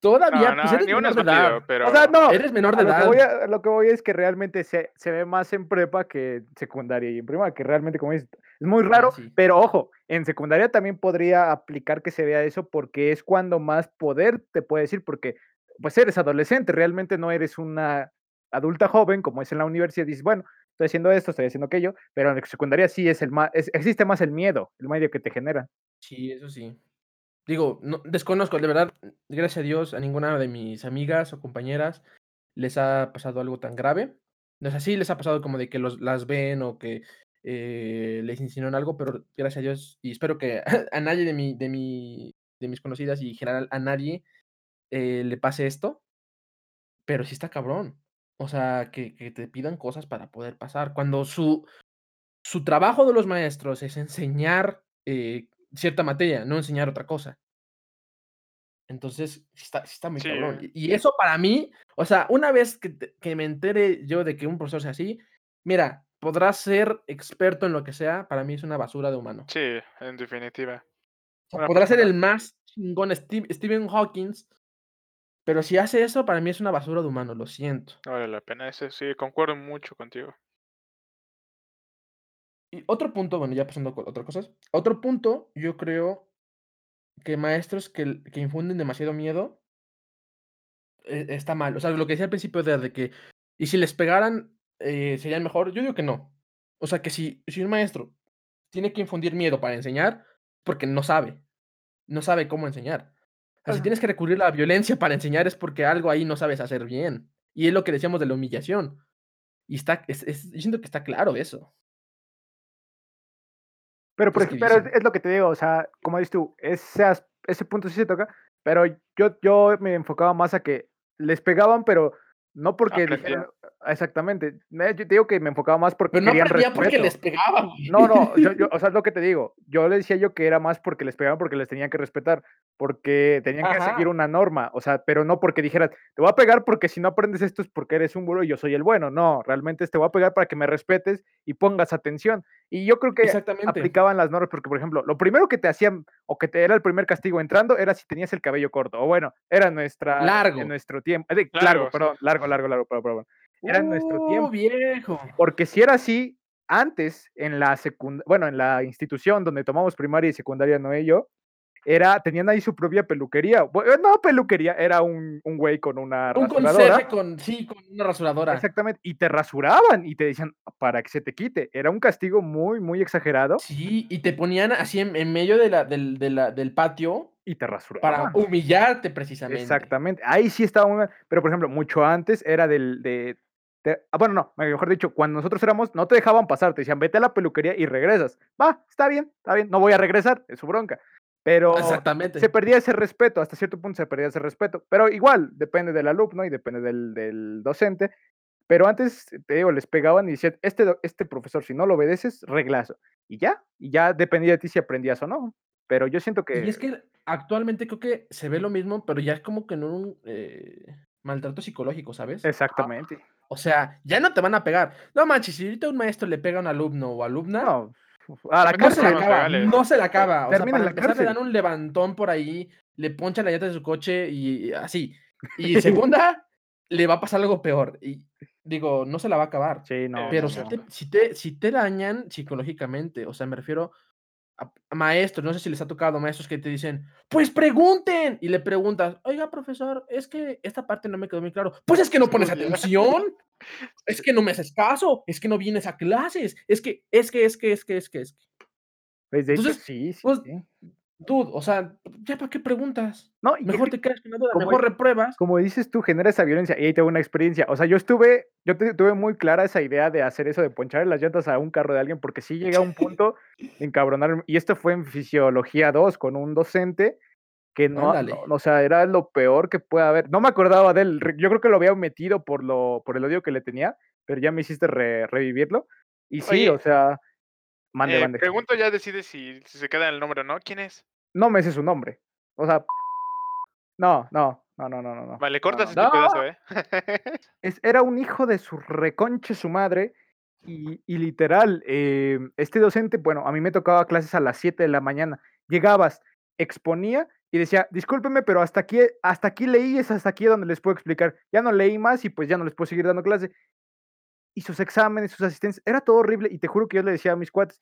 Todavía, No, pues no, eres ni uno menor de edad. válido, pero... O sea, no. Eres menor de a lo, que edad. voy a, a lo que voy es que realmente se, se ve más en prepa que en secundaria y en primaria, que realmente, como dices, es muy raro, sí. pero ojo, en secundaria también podría aplicar que se vea eso porque es cuando más poder te puede decir, porque pues eres adolescente, realmente no eres una adulta joven como es en la universidad, dices, bueno, estoy haciendo esto, estoy haciendo aquello, pero en secundaria sí es el más, es- existe más el miedo, el medio que te genera. Sí, eso sí. Digo, no, desconozco, de verdad, gracias a Dios, a ninguna de mis amigas o compañeras les ha pasado algo tan grave. O sea, sí les ha pasado como de que los, las ven o que eh, les insinúan algo, pero gracias a Dios, y espero que a nadie de, mi, de, mi, de mis conocidas y en general a nadie eh, le pase esto, pero sí está cabrón. O sea, que, que te pidan cosas para poder pasar. Cuando su, su trabajo de los maestros es enseñar eh, cierta materia, no enseñar otra cosa. Entonces, está, está muy Sí. cabrón. Y y eso para mí, o sea, una vez que, que me entere yo de que un profesor sea así, mira, podrás ser experto en lo que sea, para mí es una basura de humano. Sí, en definitiva. O sea, podrá ser el más chingón Steve- Stephen Hawking, pero si hace eso, para mí es una basura de humano, lo siento. No vale la pena. Ese sí, concuerdo mucho contigo. Y otro punto, bueno, ya pasando con otras cosas. Otro punto, yo creo que maestros que, que infunden demasiado miedo eh, está mal. O sea, lo que decía al principio de, de que, y si les pegaran, eh, serían mejor. Yo digo que no. O sea, que si, si un maestro tiene que infundir miedo para enseñar, porque no sabe. No sabe cómo enseñar. O sea, si tienes que recurrir a la violencia para enseñar es porque algo ahí no sabes hacer bien. Y es lo que decíamos de la humillación. Y está, es, que está claro eso. Pero, por pero es, lo que te digo, o sea, como dices tú, ese, ese punto sí se toca, pero yo, yo me enfocaba más a que les pegaban, pero no porque Aprendían. dijeran, exactamente, me- yo te digo que me enfocaba más porque Pero no querían aprendía porque les pegaba, güey. No, no, yo, yo- o sea, es lo que te digo. Yo le decía yo que era más porque les pegaban, porque les tenían que respetar, porque tenían que seguir Ajá. una norma, o sea, pero no porque dijeras, te voy a pegar porque si no aprendes esto es porque eres un burro y yo soy el bueno. No, realmente es, te voy a pegar para que me respetes y pongas atención. Y yo creo que Exactamente. aplicaban las normas porque, por ejemplo, lo primero que te hacían o que te era el primer castigo entrando era si tenías el cabello corto, o bueno, era nuestra, Largo. en nuestro tiempo, eh, Largo, largo, perdón, largo, largo, largo, perdón, perdón. Era en nuestro Uh, tiempo. viejo. Porque si era así, antes, en la secund bueno, en la institución donde tomamos primaria y secundaria, Noé y yo, era, tenían ahí su propia peluquería. Eh, No peluquería, era un, un güey con una Un rasuradora. conserje con, sí, con una rasuradora. Exactamente, y te rasuraban y te decían para que se te quite. Era un castigo muy, muy exagerado Sí, y te ponían así en, en medio de la, del, de la- del patio y te para rasuraban. humillarte precisamente. Exactamente. Ahí sí estaba mal. Pero, por ejemplo, mucho antes era del de. De- ah, bueno, no, mejor dicho, cuando nosotros éramos, no te dejaban pasar, te decían, vete a la peluquería y regresas. Va, está bien, está bien, no voy a regresar, es su bronca. Pero Exactamente. se perdía ese respeto, hasta cierto punto se perdía ese respeto. Pero igual, depende del alumno y depende del, del docente. Pero antes, te digo, les pegaban y decían, este, este profesor, si no lo obedeces, reglazo. Y ya, y ya dependía de ti si aprendías o no. Pero yo siento que... Y es que actualmente creo que se ve lo mismo, pero ya es como que en un eh, maltrato psicológico, ¿sabes? Exactamente. O sea, ya no te van a pegar. No manches, si ahorita un maestro le pega a un alumno o alumna, No, a la no se la acaba, no se la acaba. O sea, Termina en para la empezar le dan un levantón por ahí, le ponchan la llanta de su coche y así. Y segunda, le va a pasar algo peor. Y digo, no se la va a acabar. Sí, no. Pero no, si no. te, si, te, si te dañan psicológicamente, o sea, me refiero a, a maestros, no sé si les ha tocado maestros que te dicen, pues pregunten, y le preguntas, oiga, profesor, es que esta parte no me quedó muy claro. Pues es que no pones atención, es que no me haces caso, es que no vienes a clases, es que, es que, es que, es que, es que, es que. Pues, de hecho, Entonces, sí, sí, pues, sí. Dude, o sea, ¿ya para qué preguntas? No, y Mejor que, te quedas con una duda, mejor repruebas. como dices tú, genera esa violencia. Y ahí tengo una experiencia. O sea, yo estuve, yo te- tuve muy clara esa idea de hacer eso, de ponchar las llantas a un carro de alguien, porque sí llega a un punto encabronar. Y esto fue en Fisiología 2 con un docente que no, Ándale. no- o sea, era lo peor que puede haber. No me acordaba de él. Yo creo que lo había metido por, lo, por el odio que le tenía, pero ya me hiciste re- revivirlo. Y sí, Oye, o sea, mande, Eh, mande. pregunto ya decide si, si se queda el nombre o no. ¿Quién es? No me sé su nombre. O sea, no, no, no, no, no, no. Vale, cortas no. este No. pedazo, ¿eh? Es- era un hijo de su reconche su madre y, y literal, eh, este docente, bueno, a mí me tocaba clases a las 7 de la mañana. Llegabas, exponía y decía, discúlpeme, pero hasta aquí, hasta aquí leí, es hasta aquí donde les puedo explicar. Ya no leí más y pues ya no les puedo seguir dando clase. Y sus exámenes, sus asistencias, era todo horrible y te juro que yo le decía a mis cuates,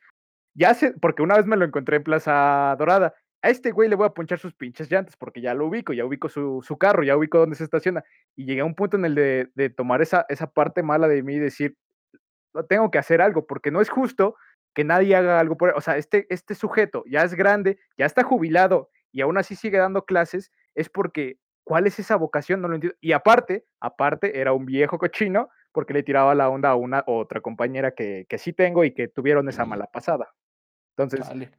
ya sé, porque una vez me lo encontré en Plaza Dorada. A este güey le voy a ponchar sus pinches llantas porque ya lo ubico, ya ubico su, su carro, ya ubico dónde se estaciona. Y llegué a un punto en el de, de tomar esa, esa parte mala de mí y decir, "No, tengo que hacer algo porque no es justo que nadie haga algo por él. O sea, este, este sujeto ya es grande, ya está jubilado y aún así sigue dando clases, es porque, ¿cuál es esa vocación? No lo entiendo. Y aparte, aparte, era un viejo cochino porque le tiraba la onda a una otra compañera que, que sí tengo y que tuvieron esa mala pasada. Entonces, Chale.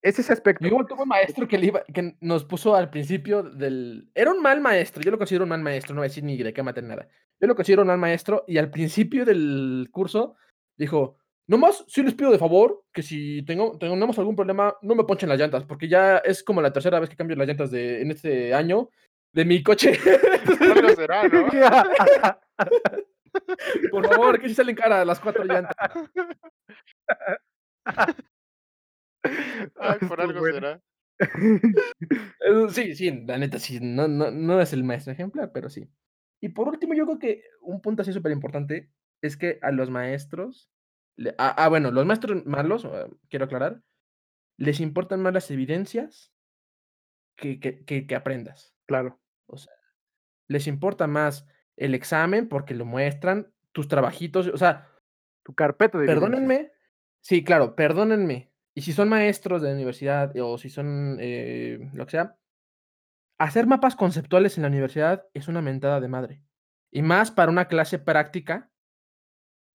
es ese aspecto. Yo tuve un maestro que, le iba, que nos puso al principio del... Era un mal maestro, yo lo considero un mal maestro, no voy a decir ni de qué matar nada. Yo lo considero un mal maestro y al principio del curso dijo, nomás si les pido de favor que si tengo, tenemos algún problema no me ponchen las llantas, porque ya es como la tercera vez que cambio las llantas de, en este año de mi coche. Algo será, ¿no? Por favor, que si salen cara las cuatro llantas. Ay, por algo bueno. será. Sí, sí, la neta, sí, no, no, no es el maestro ejemplar, pero sí. Y por último, yo creo que un punto así súper importante es que a los maestros, le- ah, ah, bueno, los maestros malos, ah, quiero aclarar, les importan más las evidencias que, que, que, que aprendas. Claro. O sea, les importa más el examen porque lo muestran, tus trabajitos, o sea, Tu carpeta de. Perdónenme. Sí, claro, perdónenme. Y si son maestros de la universidad o si son eh, lo que sea, hacer mapas conceptuales en la universidad es una mentada de madre. Y más para una clase práctica,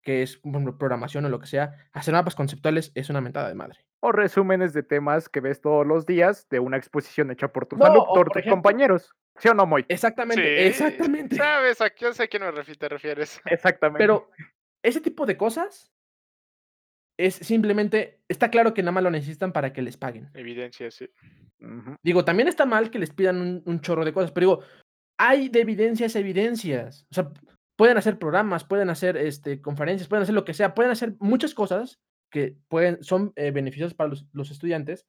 que es programación o lo que sea, hacer mapas conceptuales es una mentada de madre. O resúmenes de temas que ves todos los días de una exposición hecha por tus No, alumnos, o por por tus ejemplo- compañeros. ¿Sí o no, Moy? Exactamente, Sí, exactamente. ¿Sabes? A, yo sé a quién me refi- te refieres. Exactamente. Pero ese tipo de cosas es simplemente, está claro que nada más lo necesitan para que les paguen. Evidencia, sí. Digo, también está mal que les pidan un, un chorro de cosas, pero digo, hay de evidencias evidencias. O sea, pueden hacer programas, pueden hacer este, conferencias, pueden hacer lo que sea, pueden hacer muchas cosas que pueden, son eh, beneficiosas para los, los estudiantes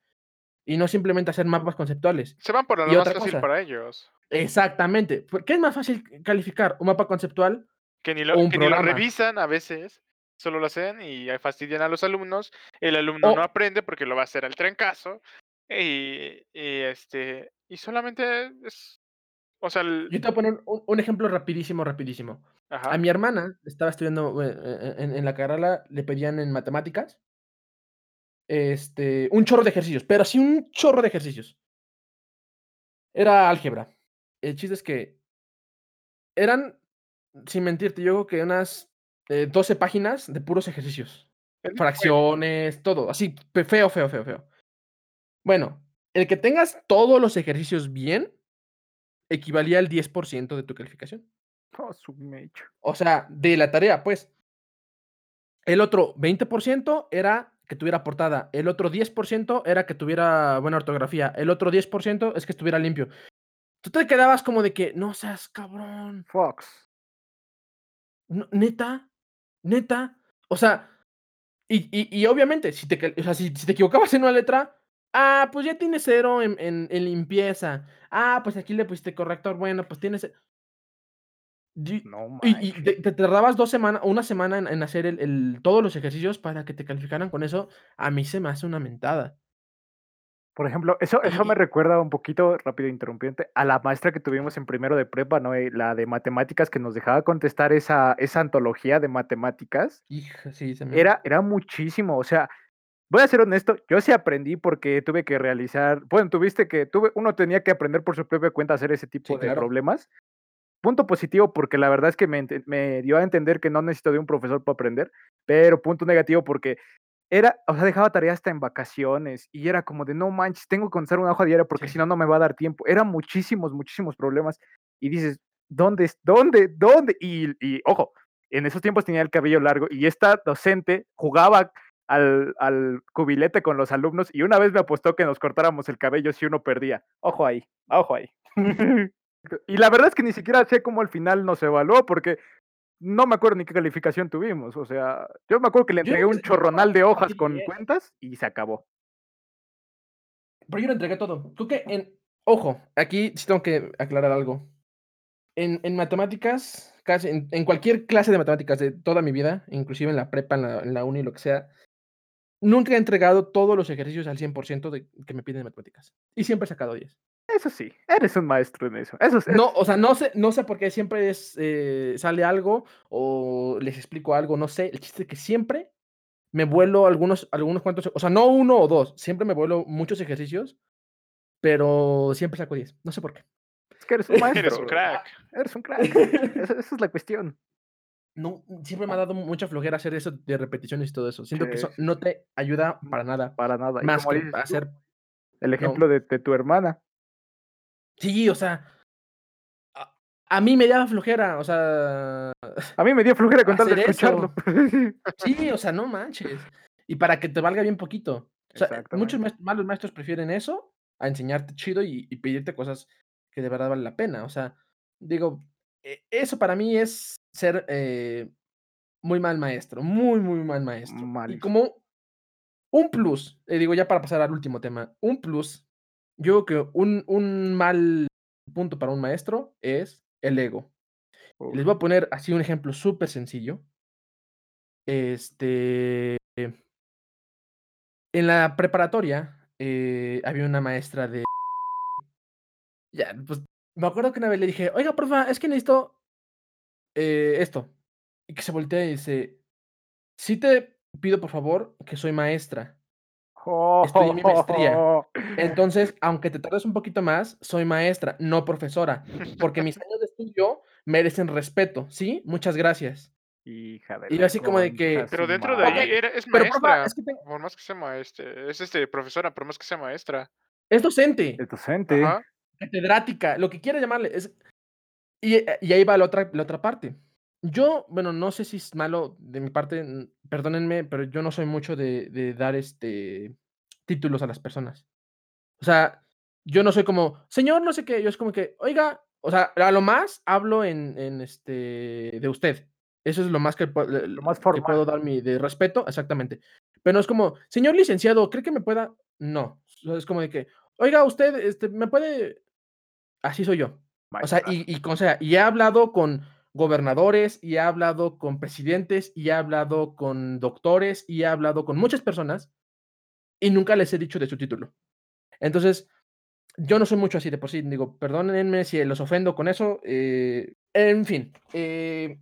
y no simplemente hacer mapas conceptuales. Se van por lo Y más fácil cosa. para ellos. Exactamente. ¿Por ¿Qué es más fácil calificar? ¿Un mapa conceptual? Que ni O lo, un que ni lo revisan a veces. Solo lo hacen y fastidian a los alumnos. El alumno no aprende porque lo va a hacer al trancazo. Y y, este, y solamente es o sea, el Yo te voy a poner un un ejemplo rapidísimo, rapidísimo. A mi hermana estaba estudiando, eh eh en en la carrera le pedían en matemáticas este, un chorro de ejercicios, pero así un chorro de ejercicios. Era álgebra. El chiste es que eran, sin mentirte, yo creo que unas, eh, 12 páginas de puros ejercicios, fracciones, todo, así, feo, feo, feo, feo. Bueno, el que tengas todos los ejercicios bien, equivalía al 10% de tu calificación. Oh. O sea, de la tarea, pues. El otro 20% era que tuviera portada, el otro 10% era que tuviera buena ortografía, el otro 10% es que estuviera limpio. Tú te quedabas como de que: "No seas cabrón". Fox. No, ¿neta? ¿Neta? O sea, y y y obviamente, si te o sea, si si te equivocabas en una letra, ah, pues ya tienes 0 en en en limpieza. Ah, pues aquí le pusiste corrector, bueno, pues tienes No y te te tardabas 2 semanas, 1 semana en en hacer el el todos los ejercicios para que te calificaran con eso, a mí se me hace una mentada. Por ejemplo, eso eso me recuerda un poquito, rápido interrumpiéndote, a la maestra que tuvimos en primero de prepa, ¿no? Eh, la de matemáticas que nos dejaba contestar esa esa antología de matemáticas. Hija, sí. Era era muchísimo, o sea, voy a ser honesto, yo sí aprendí porque tuve que realizar bueno, tuviste que tuve uno tenía que aprender por su propia cuenta a hacer ese Sí, tipo de claro. problemas. Punto positivo, porque la verdad es que me dio a entender que no necesito de un profesor para aprender, pero punto negativo porque era o sea, dejaba tarea hasta en vacaciones y era como de: "No manches, tengo que contestar una hoja diaria porque Sí. si no, no me va a dar tiempo". Eran muchísimos, muchísimos problemas y dices: "¿Dónde es dónde dónde?". Y y ojo, en esos tiempos tenía el cabello largo y esta docente jugaba al al cubilete con los alumnos y una vez me apostó que nos cortáramos el cabello si uno perdía. Ojo ahí, ojo ahí. Y la verdad es que ni siquiera sé cómo al final nos evaluó, porque no me acuerdo ni qué calificación tuvimos, o sea, yo me acuerdo que le entregué un chorronal de hojas con es. cuentas y se acabó. Pero yo lo entregué todo. Creo que en ojo, aquí sí tengo que aclarar algo. En en matemáticas, casi en en cualquier clase de matemáticas de toda mi vida, inclusive en la prepa, en la en la uni, lo que sea, nunca he entregado todos los ejercicios al 100% de que me piden en matemáticas, y siempre he sacado 10. Eso sí, eres un maestro en eso. Eso es No, o sea, no sé no sé por qué siempre es, eh, sale algo o les explico algo, no sé, el chiste es que siempre me vuelo algunos algunos cuantos, o sea, no 1 o 2, siempre me vuelo muchos ejercicios, pero siempre saco 10, no sé por qué. es que eres un Eres un maestro, crack. eres un crack. Esa esa es la cuestión. No, siempre me ha dado mucha flojera hacer eso de repeticiones y todo eso. Sí, Siento que eso no te ayuda para nada, para nada. Más que dices hacer el no. ejemplo de de tu hermana. Sí, o sea a a mí me daba flojera, o sea, A mí me dio flojera con tal de escucharlo. eso. Sí, o sea, no manches. Y para que te valga bien poquito. O sea, muchos malos maestros prefieren eso a enseñarte chido y y pedirte cosas que de verdad valen la pena. O sea, digo, e eso para mí es ser, eh, muy mal maestro, muy, muy mal maestro. Y como un plus, eh, digo, ya para pasar al último tema, un plus, yo creo que un un mal punto para un maestro es el ego. Les voy a poner así un ejemplo supersencillo. Este en la preparatoria, eh, había una maestra de ya, pues, me acuerdo que una vez le dije: "Oiga, porfa, es que necesito, eh, esto", y que se voltea y dice: "Sí te pido, por favor, que soy maestra". Estudié mi maestría. Entonces, aunque te tardes un poquito más, soy maestra, no profesora, porque mis años de estudio merecen respeto, ¿sí? Muchas gracias. Hija de Y yo así como de que: Pero dentro de ahí "Okey, madre. era es pero maestra, es que tengo" por más que sea maestre es, este, profesora, por más que sea maestra. Es docente, Es docente. Ajá. catedrática, lo que quiera llamarle, es y, y ahí va la otra la otra parte. Yo, bueno, no sé si es malo de mi parte, perdónenme, pero yo no soy mucho de de dar, este, títulos a las personas. O sea, yo no soy como: "Señor no sé qué", yo es como que: "Oiga", o sea, a lo más hablo en en, este, de usted. Eso es lo más que pue Lo más que puedo dar mi de respeto, exactamente. Pero no es como: "Señor licenciado, ¿cree que me pueda?". No, es como de que: "Oiga, usted, este, ¿me puede?". Así soy yo. O sea, y y o sea, y he hablado con gobernadores, y he hablado con presidentes, y he hablado con doctores, y he hablado con muchas personas, y nunca les he dicho de su título. Entonces, yo no soy mucho así de por sí, digo, perdónenme si los ofendo con eso, eh, en fin, eh,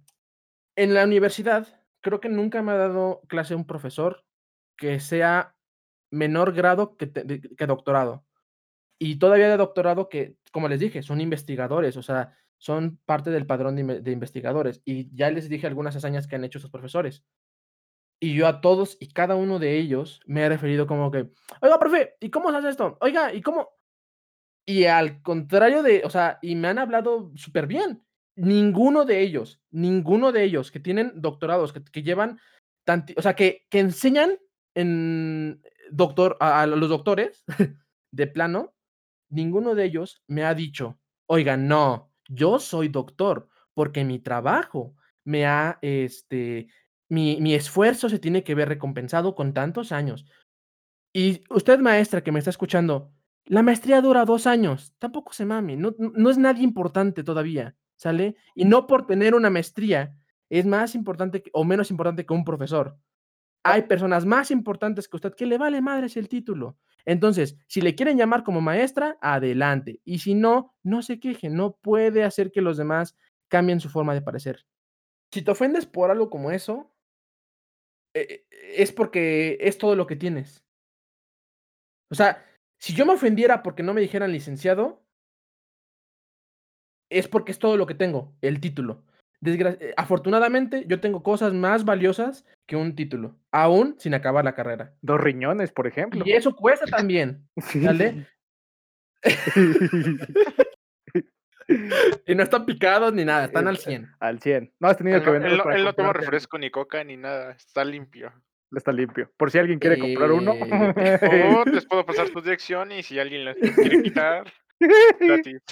en la universidad creo que nunca me ha dado clase un profesor que sea menor grado que, que doctorado. Y todavía de doctorado que, como les dije, son investigadores, o sea, son parte del padrón de, investigadores. Y ya les dije algunas hazañas que han hecho esos profesores. Y yo a todos y cada uno de ellos me he referido como que, oiga, profe, ¿y cómo se hace esto? Oiga, ¿y cómo? Y al contrario de, o sea, y me han hablado súper bien. Ninguno de ellos, ninguno de ellos que tienen doctorados, que, llevan, tanti, o sea, que, que enseñan en doctor, a los doctores de plano, ninguno de ellos me ha dicho, oiga, no, yo soy doctor porque mi trabajo me ha, este, mi, mi esfuerzo se tiene que ver recompensado con tantos años. Y usted, maestra, que me está escuchando, la maestría dura dos años. Tampoco se mame. No, no es nadie importante todavía. ¿Sale? Y no por tener una maestría es más importante o menos importante que un profesor. Hay personas más importantes que usted que le vale madres el título. Entonces, si le quieren llamar como maestra, adelante. Y si no, no se queje. No puede hacer que los demás cambien su forma de parecer. Si te ofendes por algo como eso, eh, es porque es todo lo que tienes. O sea, si yo me ofendiera porque no me dijeran licenciado, es porque es todo lo que tengo, el título. Desgra eh, afortunadamente, yo tengo cosas más valiosas que un título, aún sin acabar la carrera. Dos riñones, por ejemplo. Y eso cuesta también. ¿Sale? y no están picados ni nada, están al 100. Al 100. No has tenido Él que vender. él no- él no toma refresco ni coca ni nada, está limpio. Está limpio. Por si alguien quiere comprar uno. Eh, O les puedo pasar tu dirección y si alguien les quiere quitar, gratis.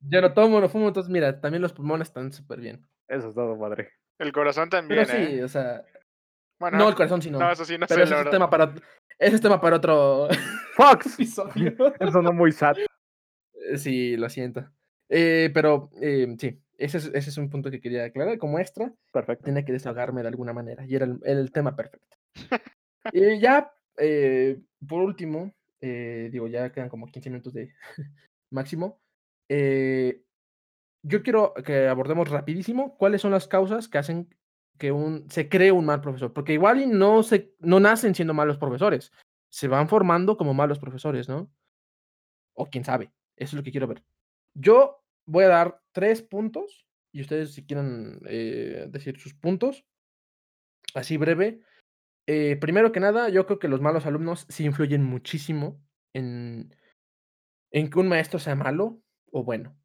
Yo no tomo, no fumo, entonces mira, también los pulmones están súper bien. Eso es todo, madre. El corazón también, Pero sí, ¿eh? o sea, Bueno, no, el corazón sí no. no, eso sí, no pero sé, ese es, tema para, ese es tema para otro Fox. episodio. Eso no muy sad. Eh, Sí, lo siento. Eh, pero eh, sí, ese es, ese es un punto que quería aclarar. Como extra, Perfecto. tenía que desahogarme de alguna manera y era el, el tema perfecto. Y ya, eh, por último, eh, digo, ya quedan como 15 minutos de máximo. Eh, yo quiero que abordemos rapidísimo cuáles son las causas que hacen que un, se cree un mal profesor, porque igual no, se, no nacen siendo malos profesores, se van formando como malos profesores, ¿no? O quién sabe, eso es lo que quiero ver. Yo voy a dar tres puntos y ustedes si quieren eh, decir sus puntos, así breve. Eh, primero que nada, yo creo que los malos alumnos sí influyen muchísimo en, en que un maestro sea malo o bueno.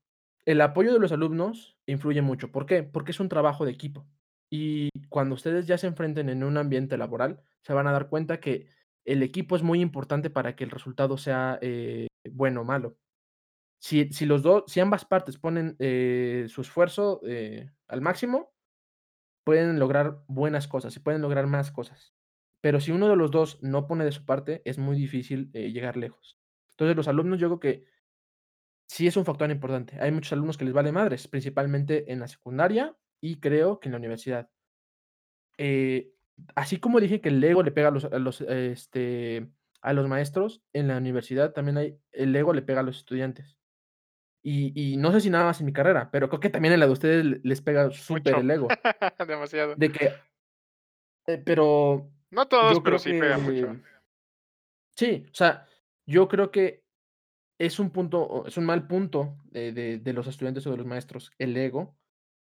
El apoyo de los alumnos influye mucho. ¿Por qué? Porque es un trabajo de equipo. Y cuando ustedes ya se enfrenten en un ambiente laboral, se van a dar cuenta que el equipo es muy importante para que el resultado sea eh, bueno o malo. Si, si los dos, si ambas partes ponen eh, su esfuerzo eh, al máximo, pueden lograr buenas cosas y pueden lograr más cosas. Pero si uno de los dos no pone de su parte, es muy difícil llegar lejos. Entonces, los alumnos, yo creo que sí es un factor importante. Hay muchos alumnos que les vale madres, principalmente en la secundaria y creo que en la universidad. Eh, así como dije que el ego le pega a los, a los, este, a los maestros, en la universidad también hay, el ego le pega a los estudiantes. Y, y no sé si nada más en mi carrera, pero creo que también en la de ustedes le- les pega súper el ego. Demasiado. De que, eh, pero No todos, pero sí pega mucho. que sí, o sea, yo creo que es un punto, es un mal punto de, de- de los estudiantes o de los maestros, el ego,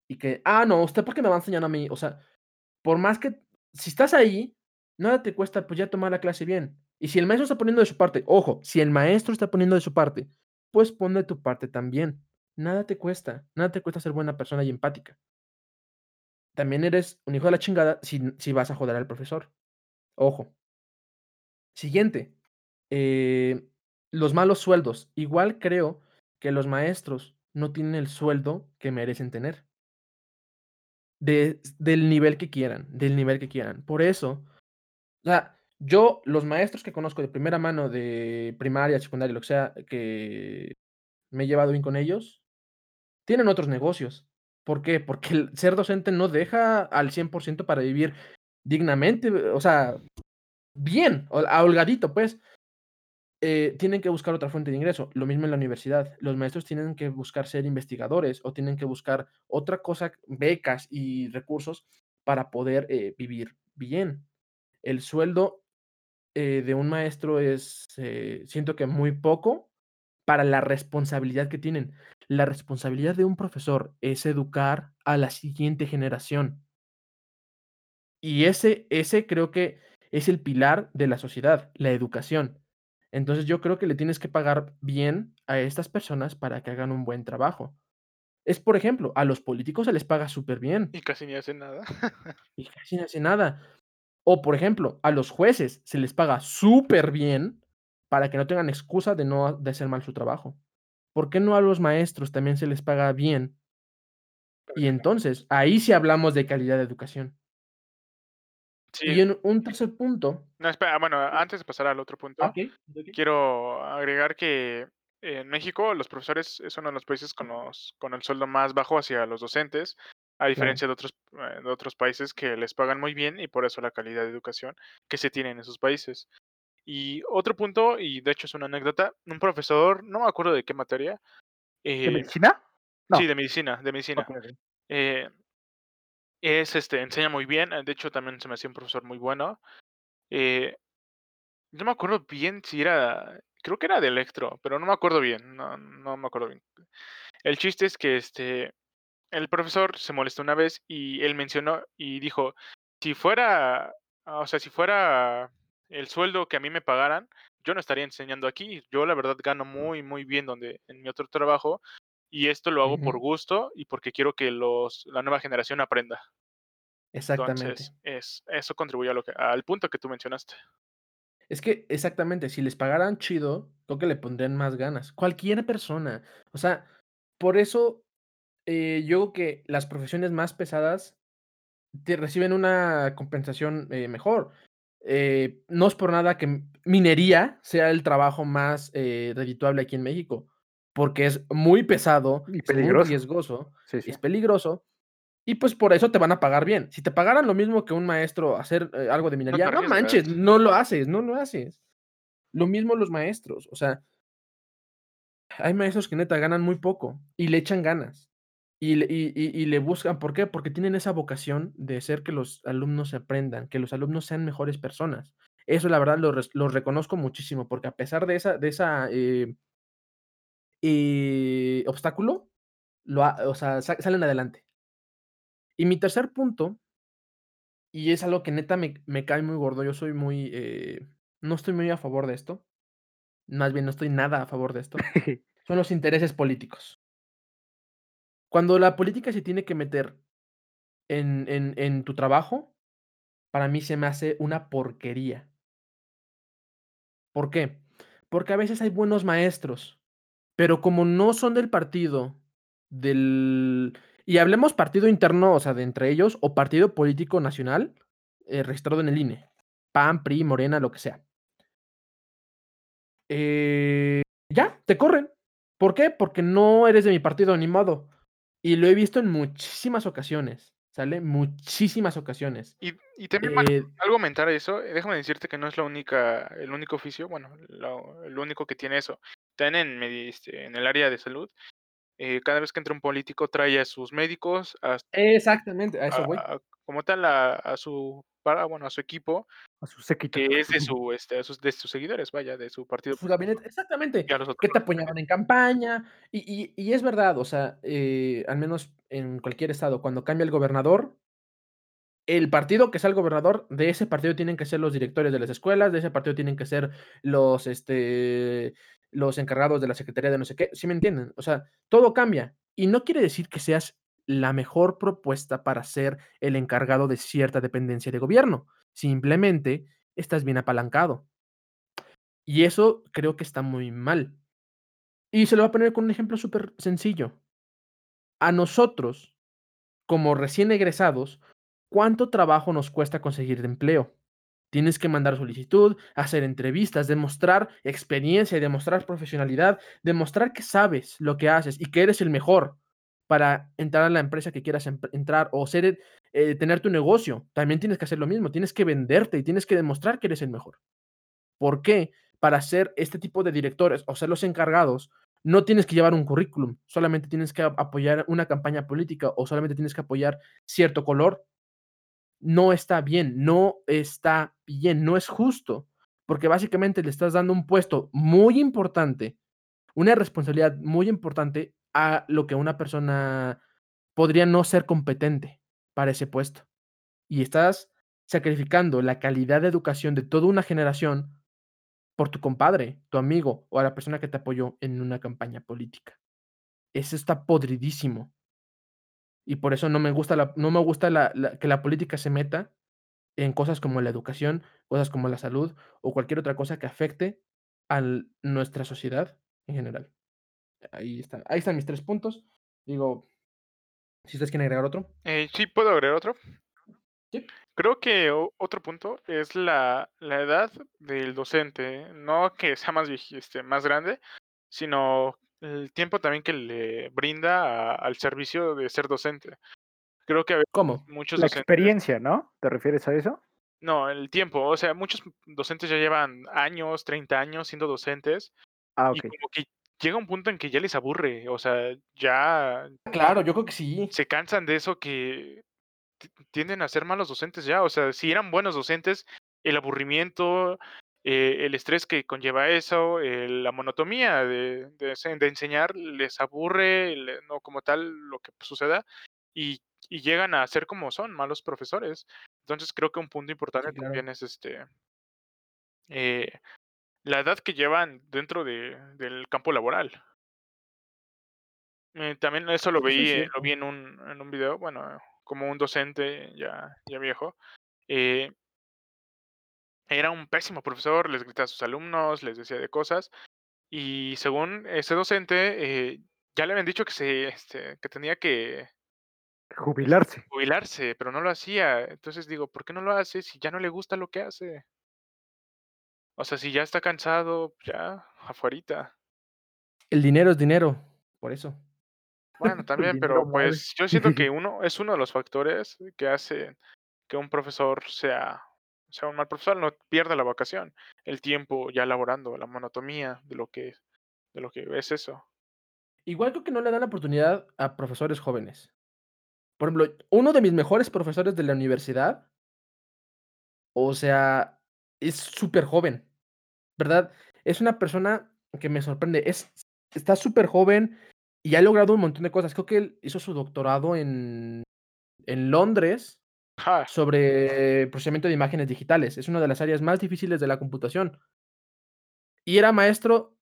y que, ah, no, usted por qué me va a enseñar a mí, o sea, por más que, si estás ahí, nada te cuesta pues ya tomar la clase bien. Y si el maestro está poniendo de su parte, ojo, si el maestro está poniendo de su parte, pues pon de tu parte también. Nada te cuesta, nada te cuesta ser buena persona y empática. También eres un hijo de la chingada si, si vas a joder al profesor. Ojo. Siguiente. eh, los malos sueldos. Igual creo que los maestros no tienen el sueldo que merecen tener. De, del nivel que quieran, del nivel que quieran. Por eso, o yo, los maestros que conozco de primera mano de primaria, secundaria, lo que sea, que me he llevado bien con ellos, tienen otros negocios. ¿Por qué? Porque el ser docente no deja al 100% para vivir dignamente, o sea, bien, a holgadito, pues. Eh, tienen que buscar otra fuente de ingreso. Lo mismo en la universidad. Los maestros tienen que buscar ser investigadores o tienen que buscar otra cosa, becas y recursos para poder eh, vivir bien. El sueldo eh, de un maestro es, siento que muy poco para la responsabilidad que tienen. La responsabilidad de un profesor es educar a la siguiente generación. Y ese, ese creo que es el pilar de la sociedad, la educación. Entonces yo creo que le tienes que pagar bien a estas personas para que hagan un buen trabajo. Es, por ejemplo, a los políticos se les paga súper bien. Y casi ni hacen nada. y casi no hacen nada. O, por ejemplo, a los jueces se les paga súper bien para que no tengan excusa de no de hacer mal su trabajo. ¿Por qué no a los maestros también se les paga bien? Y entonces, ahí sí hablamos de calidad de educación. Y en un tercer punto No, espera, bueno, antes de pasar al otro punto, okey. quiero agregar que en México los profesores es uno de los países con los con el sueldo más bajo hacia los docentes, a diferencia de otros, eh, de otros países que les pagan muy bien y por eso la calidad de educación que se tiene en esos países. Y otro punto, y de hecho es una anécdota, un profesor, no me acuerdo de qué materia, ¿De eh medicina? sí, de medicina, de medicina. Eh es, este, enseña muy bien, eh, de hecho, también se me hacía un profesor muy bueno. Eh, no me acuerdo bien si era, creo que era de electro, pero no me acuerdo bien, no no me acuerdo bien. El chiste es que, este, el profesor se molestó una vez y él mencionó y dijo: "Si fuera, o sea, si fuera el sueldo que a mí me pagaran, yo no estaría enseñando aquí. Yo, la verdad, gano muy, muy bien donde en mi otro trabajo, y esto lo hago por gusto y porque quiero que los la nueva generación aprenda". Exactamente. Entonces, es eso contribuye a lo que al punto que tú mencionaste. Es que exactamente, si les pagaran chido, creo que le pondrían más ganas. Cualquier persona. O sea, por eso, eh, yo creo que las profesiones más pesadas te reciben una compensación, eh, mejor. Eh, no es por nada que minería sea el trabajo más, redituable aquí en México, porque es muy pesado, Y es muy peligroso. riesgoso, Sí, sí. es peligroso, y pues por eso te van a pagar bien. Si te pagaran lo mismo que un maestro hacer, eh, algo de No minería, no arriesgas. manches, no lo haces, no lo haces. Lo mismo los maestros, o sea hay maestros que neta ganan muy poco y le echan ganas. Y le y y y le buscan, ¿por qué? Porque tienen esa vocación de hacer que los alumnos aprendan, que los alumnos sean mejores personas. Eso la verdad lo reconozco muchísimo, porque a pesar de esa de esa, eh eh, obstáculo, lo ha o sea, sa salen adelante. Y mi tercer punto y es algo que neta me me cae muy gordo, yo soy muy, eh, no estoy muy a favor de esto, más bien no estoy nada a favor de esto, son los intereses políticos. Cuando la política se tiene que meter en en en tu trabajo, para mí se me hace una porquería. ¿Por qué? Porque a veces hay buenos maestros, pero como no son del partido del y hablemos partido interno, o sea, de entre ellos, o partido político nacional, eh, registrado en el INE, PAN, PRI, Morena, lo que sea. Eh, ya, te corren. ¿Por qué? Porque no eres de mi partido, ni modo. Y lo he visto en muchísimas ocasiones, ¿sale? Muchísimas ocasiones. Y y también, Eh algo aumentar eso, eh, déjame decirte que no es la única el único oficio, bueno, lo el único que tiene eso. En medi este, en el área de salud, eh, cada vez que entra un político trae a sus médicos, a Exactamente, a eso voy. a como tal, a a su para bueno, a su equipo, A su séquito. que es de su, este, sus de sus seguidores, vaya, de su partido Su gabinete, exactamente, que te apoyaban en campaña, y y y es verdad, o sea, eh, al menos en cualquier estado, cuando cambia el gobernador el partido que sea el gobernador, de ese partido tienen que ser los directores de las escuelas, de ese partido tienen que ser los, este, los encargados de la secretaría de no sé qué, ¿sí me entienden? O sea, todo cambia, y no quiere decir que seas la mejor propuesta para ser el encargado de cierta dependencia de gobierno, simplemente estás bien apalancado. Y eso creo que está muy mal. Y se lo voy a poner con un ejemplo supersencillo. A nosotros, como recién egresados, ¿cuánto trabajo nos cuesta conseguir empleo? Tienes que mandar solicitud, hacer entrevistas, demostrar experiencia demostrar profesionalidad, demostrar que sabes lo que haces y que eres el mejor para entrar a la empresa que quieras entrar o ser, eh, tener tu negocio. También tienes que hacer lo mismo, tienes que venderte y tienes que demostrar que eres el mejor. ¿Por qué? para ser este tipo de directores o ser los encargados, no tienes que llevar un currículum, solamente tienes que apoyar una campaña política o solamente tienes que apoyar cierto color. No está bien, no está bien, no es justo, porque básicamente le estás dando un puesto muy importante, una responsabilidad muy importante a lo que una persona podría no ser competente para ese puesto. Y estás sacrificando la calidad de educación de toda una generación por tu compadre, tu amigo o a la persona que te apoyó en una campaña política. Eso está podridísimo. Y por eso no me gusta la no me gusta la la que la política se meta en cosas como la educación, cosas como la salud o cualquier otra cosa que afecte al nuestra sociedad en general. Ahí está ahí están mis 3 puntos. Digo, si ustedes quieren agregar otro. Eh, sí, ¿puedo agregar otro? Sí. Creo que otro punto es la la edad del docente, no que sea más este, más grande, sino el tiempo también que le brinda a al servicio de ser docente. Creo que a veces ¿Cómo? muchos La docentes experiencia, ¿no? ¿Te refieres a eso? No, el tiempo, o sea, muchos docentes ya llevan años, 30 años siendo docentes, Ah, y okey. como que llega un punto en que ya les aburre, o sea, ya Claro, yo creo que sí. se cansan de eso que ti tienden a ser malos docentes ya, o sea, si eran buenos docentes, el aburrimiento, eh, el estrés que conlleva eso, eh, la monotomía de de se de enseñar les aburre, le no como tal lo que suceda, y y llegan a ser como son, malos profesores. Entonces, creo que un punto importante Sí, claro. también es, este eh, la edad que llevan dentro de del campo laboral. Eh, también eso lo es eh, lo vi en un en un video, bueno, como un docente ya ya viejo, eh era un pésimo profesor, les gritaba a sus alumnos, les decía de cosas, y según ese docente, eh, ya le habían dicho que se este, que tenía que Jubilarse. jubilarse, pero no lo hacía. Entonces digo, ¿por qué no lo hace si ya no le gusta lo que hace? O sea, si ya está cansado, ya, afuerita. El dinero es dinero, por eso. Bueno, también, pero, pues, yo siento que uno es uno de los factores que hace que un profesor sea sea un mal profesor, no pierda la vocación, el tiempo ya laborando, la monotomía de lo que de lo que es eso. Igual creo que no le dan la oportunidad a profesores jóvenes. Por ejemplo, uno de mis mejores profesores de la universidad o sea, es superjoven, ¿verdad? Es una persona que me sorprende, es está superjoven y ha logrado un montón de cosas. Creo que él hizo su doctorado en en Londres. Sobre procesamiento de imágenes digitales. Es una de las áreas más difíciles de la computación. Y era maestro,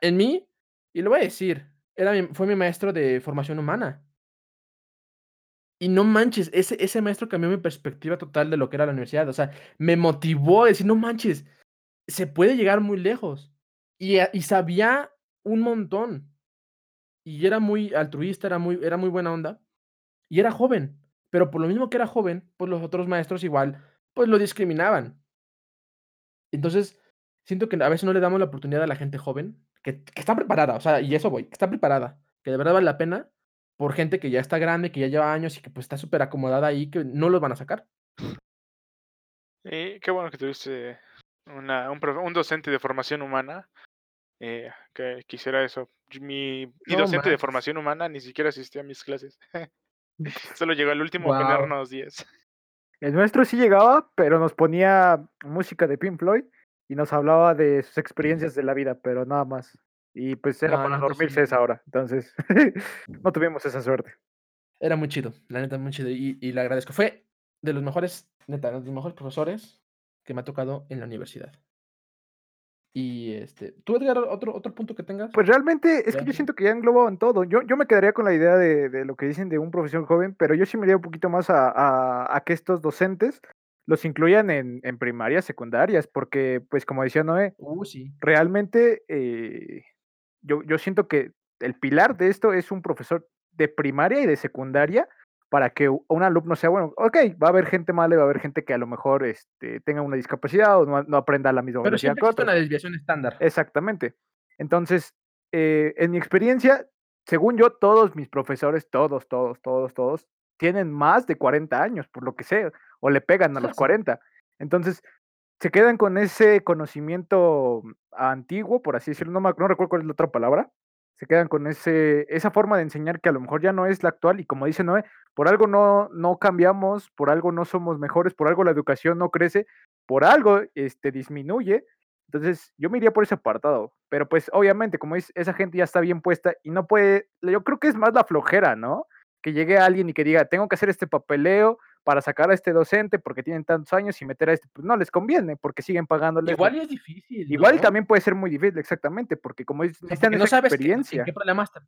en mí, y lo voy a decir, era fue mi maestro de formación humana. Y no manches, ese ese maestro cambió mi perspectiva total de lo que era la universidad, o sea, me motivó a decir: "No manches, se puede llegar muy lejos". Y a y sabía un montón. Y era muy altruista, era muy era muy buena onda, y era joven, pero por lo mismo que era joven, pues los otros maestros igual, pues lo discriminaban. Entonces, siento que a veces no le damos la oportunidad a la gente joven, que que está preparada, o sea, y eso voy, que está preparada, que de verdad vale la pena, por gente que ya está grande, que ya lleva años y que, pues, está superacomodada ahí, que no los van a sacar. Y qué bueno que tuviste una un docente de formación humana, eh, que quisiera eso. Mi mi No docente de formación humana ni siquiera asistía a mis clases. Solo llegó al último a Guau. ponernos 10. El nuestro sí llegaba, pero nos ponía música de Pink Floyd y nos hablaba de sus experiencias de la vida, pero nada más. Y, pues, era No, para dormirse a esa hora. Entonces, no tuvimos esa suerte. Era muy chido, la neta, muy chido, y y le agradezco. Fue de los mejores, neta, de los mejores profesores que me ha tocado en la universidad. Y, este, ¿tú, Edgar, otro otro punto que tengas? Pues, realmente, es que yo siento que ya engloban todo. Yo yo me quedaría con la idea de de lo que dicen de un profesor joven, pero yo sí me iría un poquito más a a a que estos docentes los incluyan en en primarias, secundarias, porque, pues, como decía Noé, Uh, sí. realmente, eh, yo yo siento que el pilar de esto es un profesor de primaria y de secundaria para que un alumno sea bueno. Okey, va a haber gente mala y va a haber gente que a lo mejor, este, tenga una discapacidad o no no aprenda a la misma Pero velocidad siempre que existe una desviación estándar. Exactamente. Entonces, eh, en mi experiencia, según yo, todos mis profesores, todos, todos, todos, todos, tienen más de 40 años, por lo que sé, o le pegan a los Sí. 40. Entonces se quedan con ese conocimiento antiguo, por así decirlo, no, me, no recuerdo cuál es la otra palabra, se quedan con ese, esa forma de enseñar que a lo mejor ya no es la actual y como dice Noé, por algo no, no cambiamos, por algo no somos mejores, por algo la educación no crece, por algo este, disminuye. Entonces yo me iría por ese apartado, pero pues obviamente como es, esa gente ya está bien puesta y no puede, yo creo que es más la flojera, ¿no? Que llegue alguien y que diga, tengo que hacer este papeleo, para sacar a este docente porque tienen tantos años y meter a este, pues no les conviene porque siguen pagándole. Igual es difícil. Igual también puede ser muy difícil, exactamente, porque como necesitan no sabes experiencia. en qué problemas te...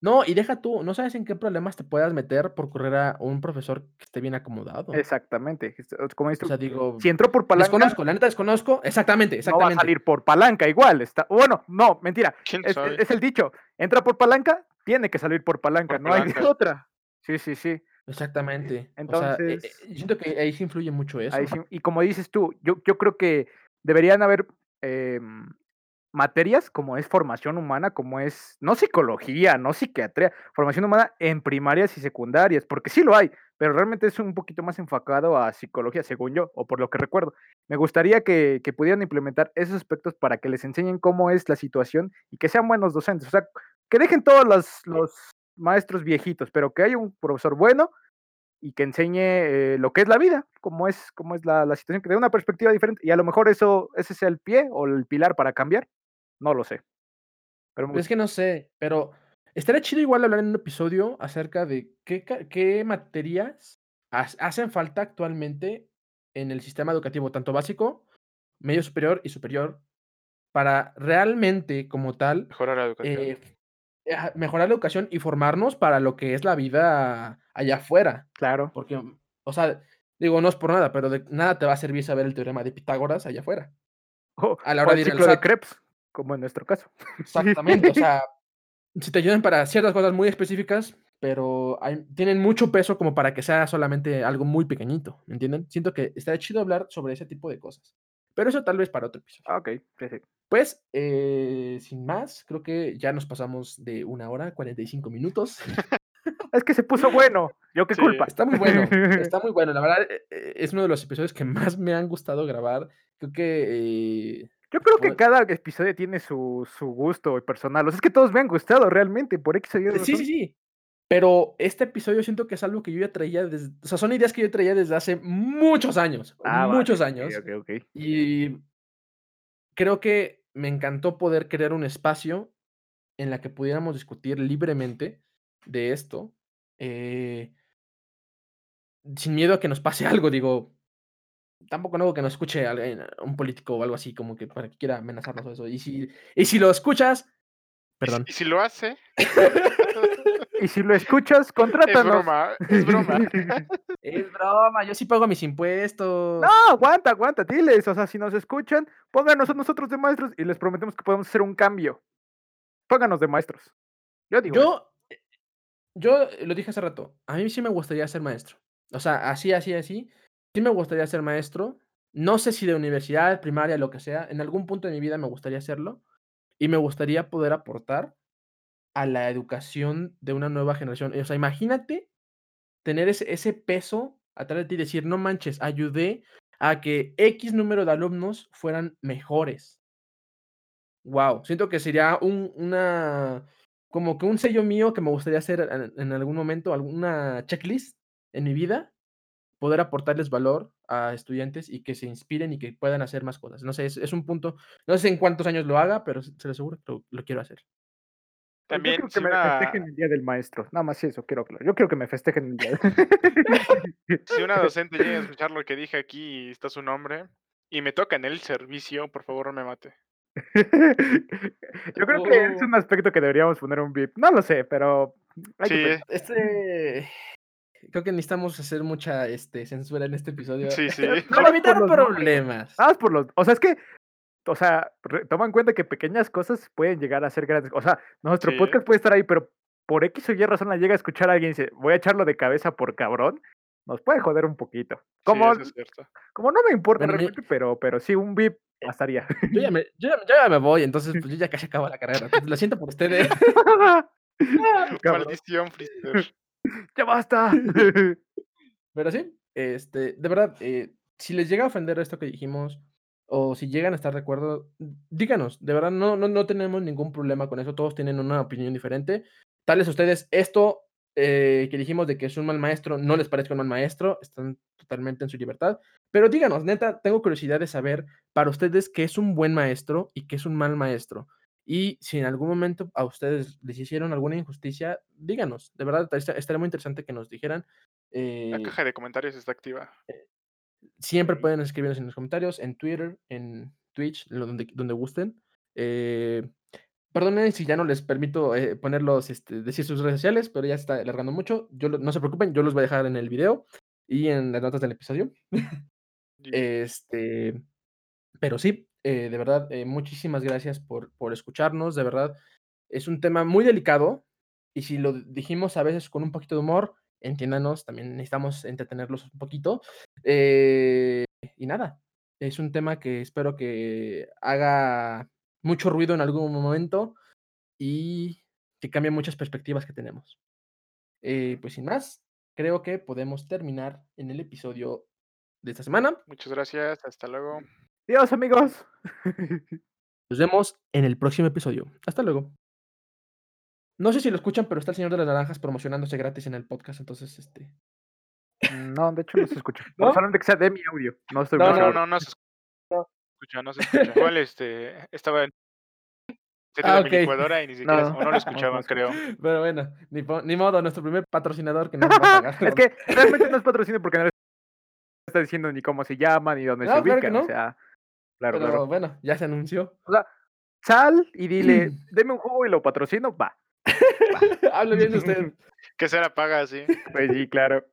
No, y deja tú, no sabes en qué problemas te puedas meter por correr a un profesor que esté bien acomodado. Exactamente. Como o sea, digo, si entró por palanca. Desconozco, la neta desconozco. Exactamente, exactamente. No va a salir por palanca igual. Está, bueno, no, mentira. Es, es, el dicho. Entra por palanca, tiene que salir por palanca, no hay otra. Sí, sí, sí. Exactamente. Entonces, siento que ahí sí influye mucho eso. y como dices tú, yo, yo creo que deberían haber em, materias como es formación humana, como es, no psicología, no psiquiatría, formación humana en primarias y secundarias, porque sí lo hay, pero realmente es un poquito más enfocado a psicología, según yo, o por lo que recuerdo. Me gustaría que, que pudieran implementar esos aspectos para que les enseñen cómo es la situación y que sean buenos docentes. O sea, que dejen todos los, los maestros viejitos, pero que haya un profesor bueno y que enseñe eh, lo que es la vida, cómo es, cómo es la, situación, que dé una perspectiva diferente. Y a lo mejor eso, ese es el pie o el pilar para cambiar. No lo sé. Pero es que no sé, pero estaría chido igual hablar en un episodio acerca de qué, qué materias hacen falta actualmente en el sistema educativo, tanto básico, medio superior y superior, para realmente como tal mejorar la educación. Eh, mejorar la educación y formarnos para lo que es la vida allá afuera. Claro. Porque, o sea, digo, no es por nada, pero de nada te va a servir saber el teorema de Pitágoras allá afuera. a la hora de ir al de Krebs, como en nuestro caso. Exactamente, o sea, si te ayudan para ciertas cosas muy específicas, pero tienen mucho peso como para que sea solamente algo muy pequeñito, ¿me entienden? Siento que estaría chido hablar sobre ese tipo de cosas. Pero eso tal vez para otro episodio. Ah, ok, Pues, eh, sin más, creo que ya nos pasamos de una hora, 45 minutos. es que se puso bueno. Yo qué culpa. Está muy bueno. Está muy bueno. La verdad, eh, eh, es uno de los episodios que más me han gustado grabar. Creo que. Yo creo que cada episodio tiene su, su gusto personal. O sea, es que todos me han gustado realmente. Por X Sí, sí, sí. Pero este episodio siento que es algo que yo ya traía desde. O sea, son ideas que yo traía desde hace muchos años. Ah, muchos años. Y creo que me encantó poder crear un espacio en la que pudiéramos discutir libremente de esto. Eh, sin miedo a que nos pase algo, digo. Tampoco no que nos escuche un político o algo así, como que para que quiera amenazarnos o eso. Y si, y si lo escuchas, perdón. ¿Y si lo hace? Y si lo escuchas, contrátanos. Es broma, es broma. es broma, yo sí pago mis impuestos. No, aguanta, aguanta, diles. O sea, si nos escuchan, pónganos a nosotros de maestros y les prometemos que podemos hacer un cambio. Pónganos de maestros. Yo digo. Yo, yo lo dije hace rato. A mí sí me gustaría ser maestro. O sea, así, así, así. Sí me gustaría ser maestro. No sé si de universidad, primaria, lo que sea. En algún punto de mi vida me gustaría hacerlo. Y me gustaría poder aportar a la educación de una nueva generación. O sea, imagínate tener ese, peso atrás de ti y decir, no manches, ayudé a que X número de alumnos fueran mejores. Wow, siento que sería un, una, como que un sello mío que me gustaría hacer en, algún momento, alguna checklist en mi vida, poder aportarles valor a estudiantes y que se inspiren y que puedan hacer más cosas. No sé, es, un punto, no sé en cuántos años lo haga, pero se lo aseguro que lo quiero hacer. También yo creo que me festejen el día del maestro. Nada más eso, quiero. Yo quiero que me festejen el día. si una docente llega a escuchar lo que dije aquí y está su nombre y me toca en el servicio, por favor no me mate. yo creo que es un oh. aspecto que deberíamos poner un beep. No lo sé, pero. sí. este. Creo que necesitamos hacer mucha este, censura en este episodio. Sí, sí. Para evitar problemas. Ah, por los. O sea, es que o sea, toma en cuenta que pequeñas cosas pueden llegar a ser grandes. O sea, nuestro podcast puede estar ahí, pero por X o Y razón la llega a escuchar a alguien y dice, voy a echarlo de cabeza por cabrón, nos puede joder un poquito. Como, como no me importa realmente, pero, pero sí, un VIP bastaría. Yo ya, me, yo, ya me voy, entonces pues yo ya casi acabo la carrera. Lo siento por ustedes. Maldición, Frister. Ya basta. Pero sí, este, de verdad, eh, si les llega a ofender esto que dijimos, o si llegan a estar de acuerdo, díganos, de verdad no no no tenemos ningún problema con eso, todos tienen una opinión diferente. Tal vez a ustedes esto, eh, que dijimos de que es un mal maestro, no les parezca un mal maestro, están totalmente en su libertad, pero díganos, neta, tengo curiosidad de saber para ustedes qué es un buen maestro y qué es un mal maestro. Y si en algún momento a ustedes les hicieron alguna injusticia, díganos, de verdad esta estaría muy interesante que nos dijeran, La eh caja de comentarios está activa. Siempre pueden escribirnos en los comentarios, en Twitter, en Twitch, donde donde gusten. Eh, perdonen si ya no les permito, eh, ponerlos, este, decir sus redes sociales, pero ya se está alargando mucho. Yo no se preocupen, yo los voy a dejar en el video y en las notas del episodio. Este, pero sí, eh, de verdad, eh, muchísimas gracias por por escucharnos, de verdad, es un tema muy delicado, y si lo dijimos a veces con un poquito de humor, entiéndanos, también necesitamos entretenerlos un poquito. Eh, y nada, es un tema que espero que haga mucho ruido en algún momento, y que cambie muchas perspectivas que tenemos. Eh, pues sin más, creo que podemos terminar en el episodio de esta semana. Muchas gracias, hasta luego. Adiós, amigos. Nos vemos en el próximo episodio. Hasta luego. No sé si lo escuchan, pero está el señor de las naranjas promocionándose gratis en el podcast, entonces, este No, de hecho no se escucha. ¿No? Solamente que sea de mi audio. No estoy No, No, no, no, no se No. escucha, no se escucha. Igual, este, estaba en Ah, mi okey. licuadora y ni siquiera No, o no lo no, escuchaban, creo. Pero bueno, ni ni modo, nuestro primer patrocinador que no nos va a pagar. Es que realmente no es patrocinio porque no está diciendo ni cómo se llama, ni dónde No, se claro ubican. no. O sea, claro, Pero claro. bueno, ya se anunció. O sea, sal y dile, deme un jugo y lo patrocino, va. Hable bien de usted. Que se la paga así. Pues sí, claro.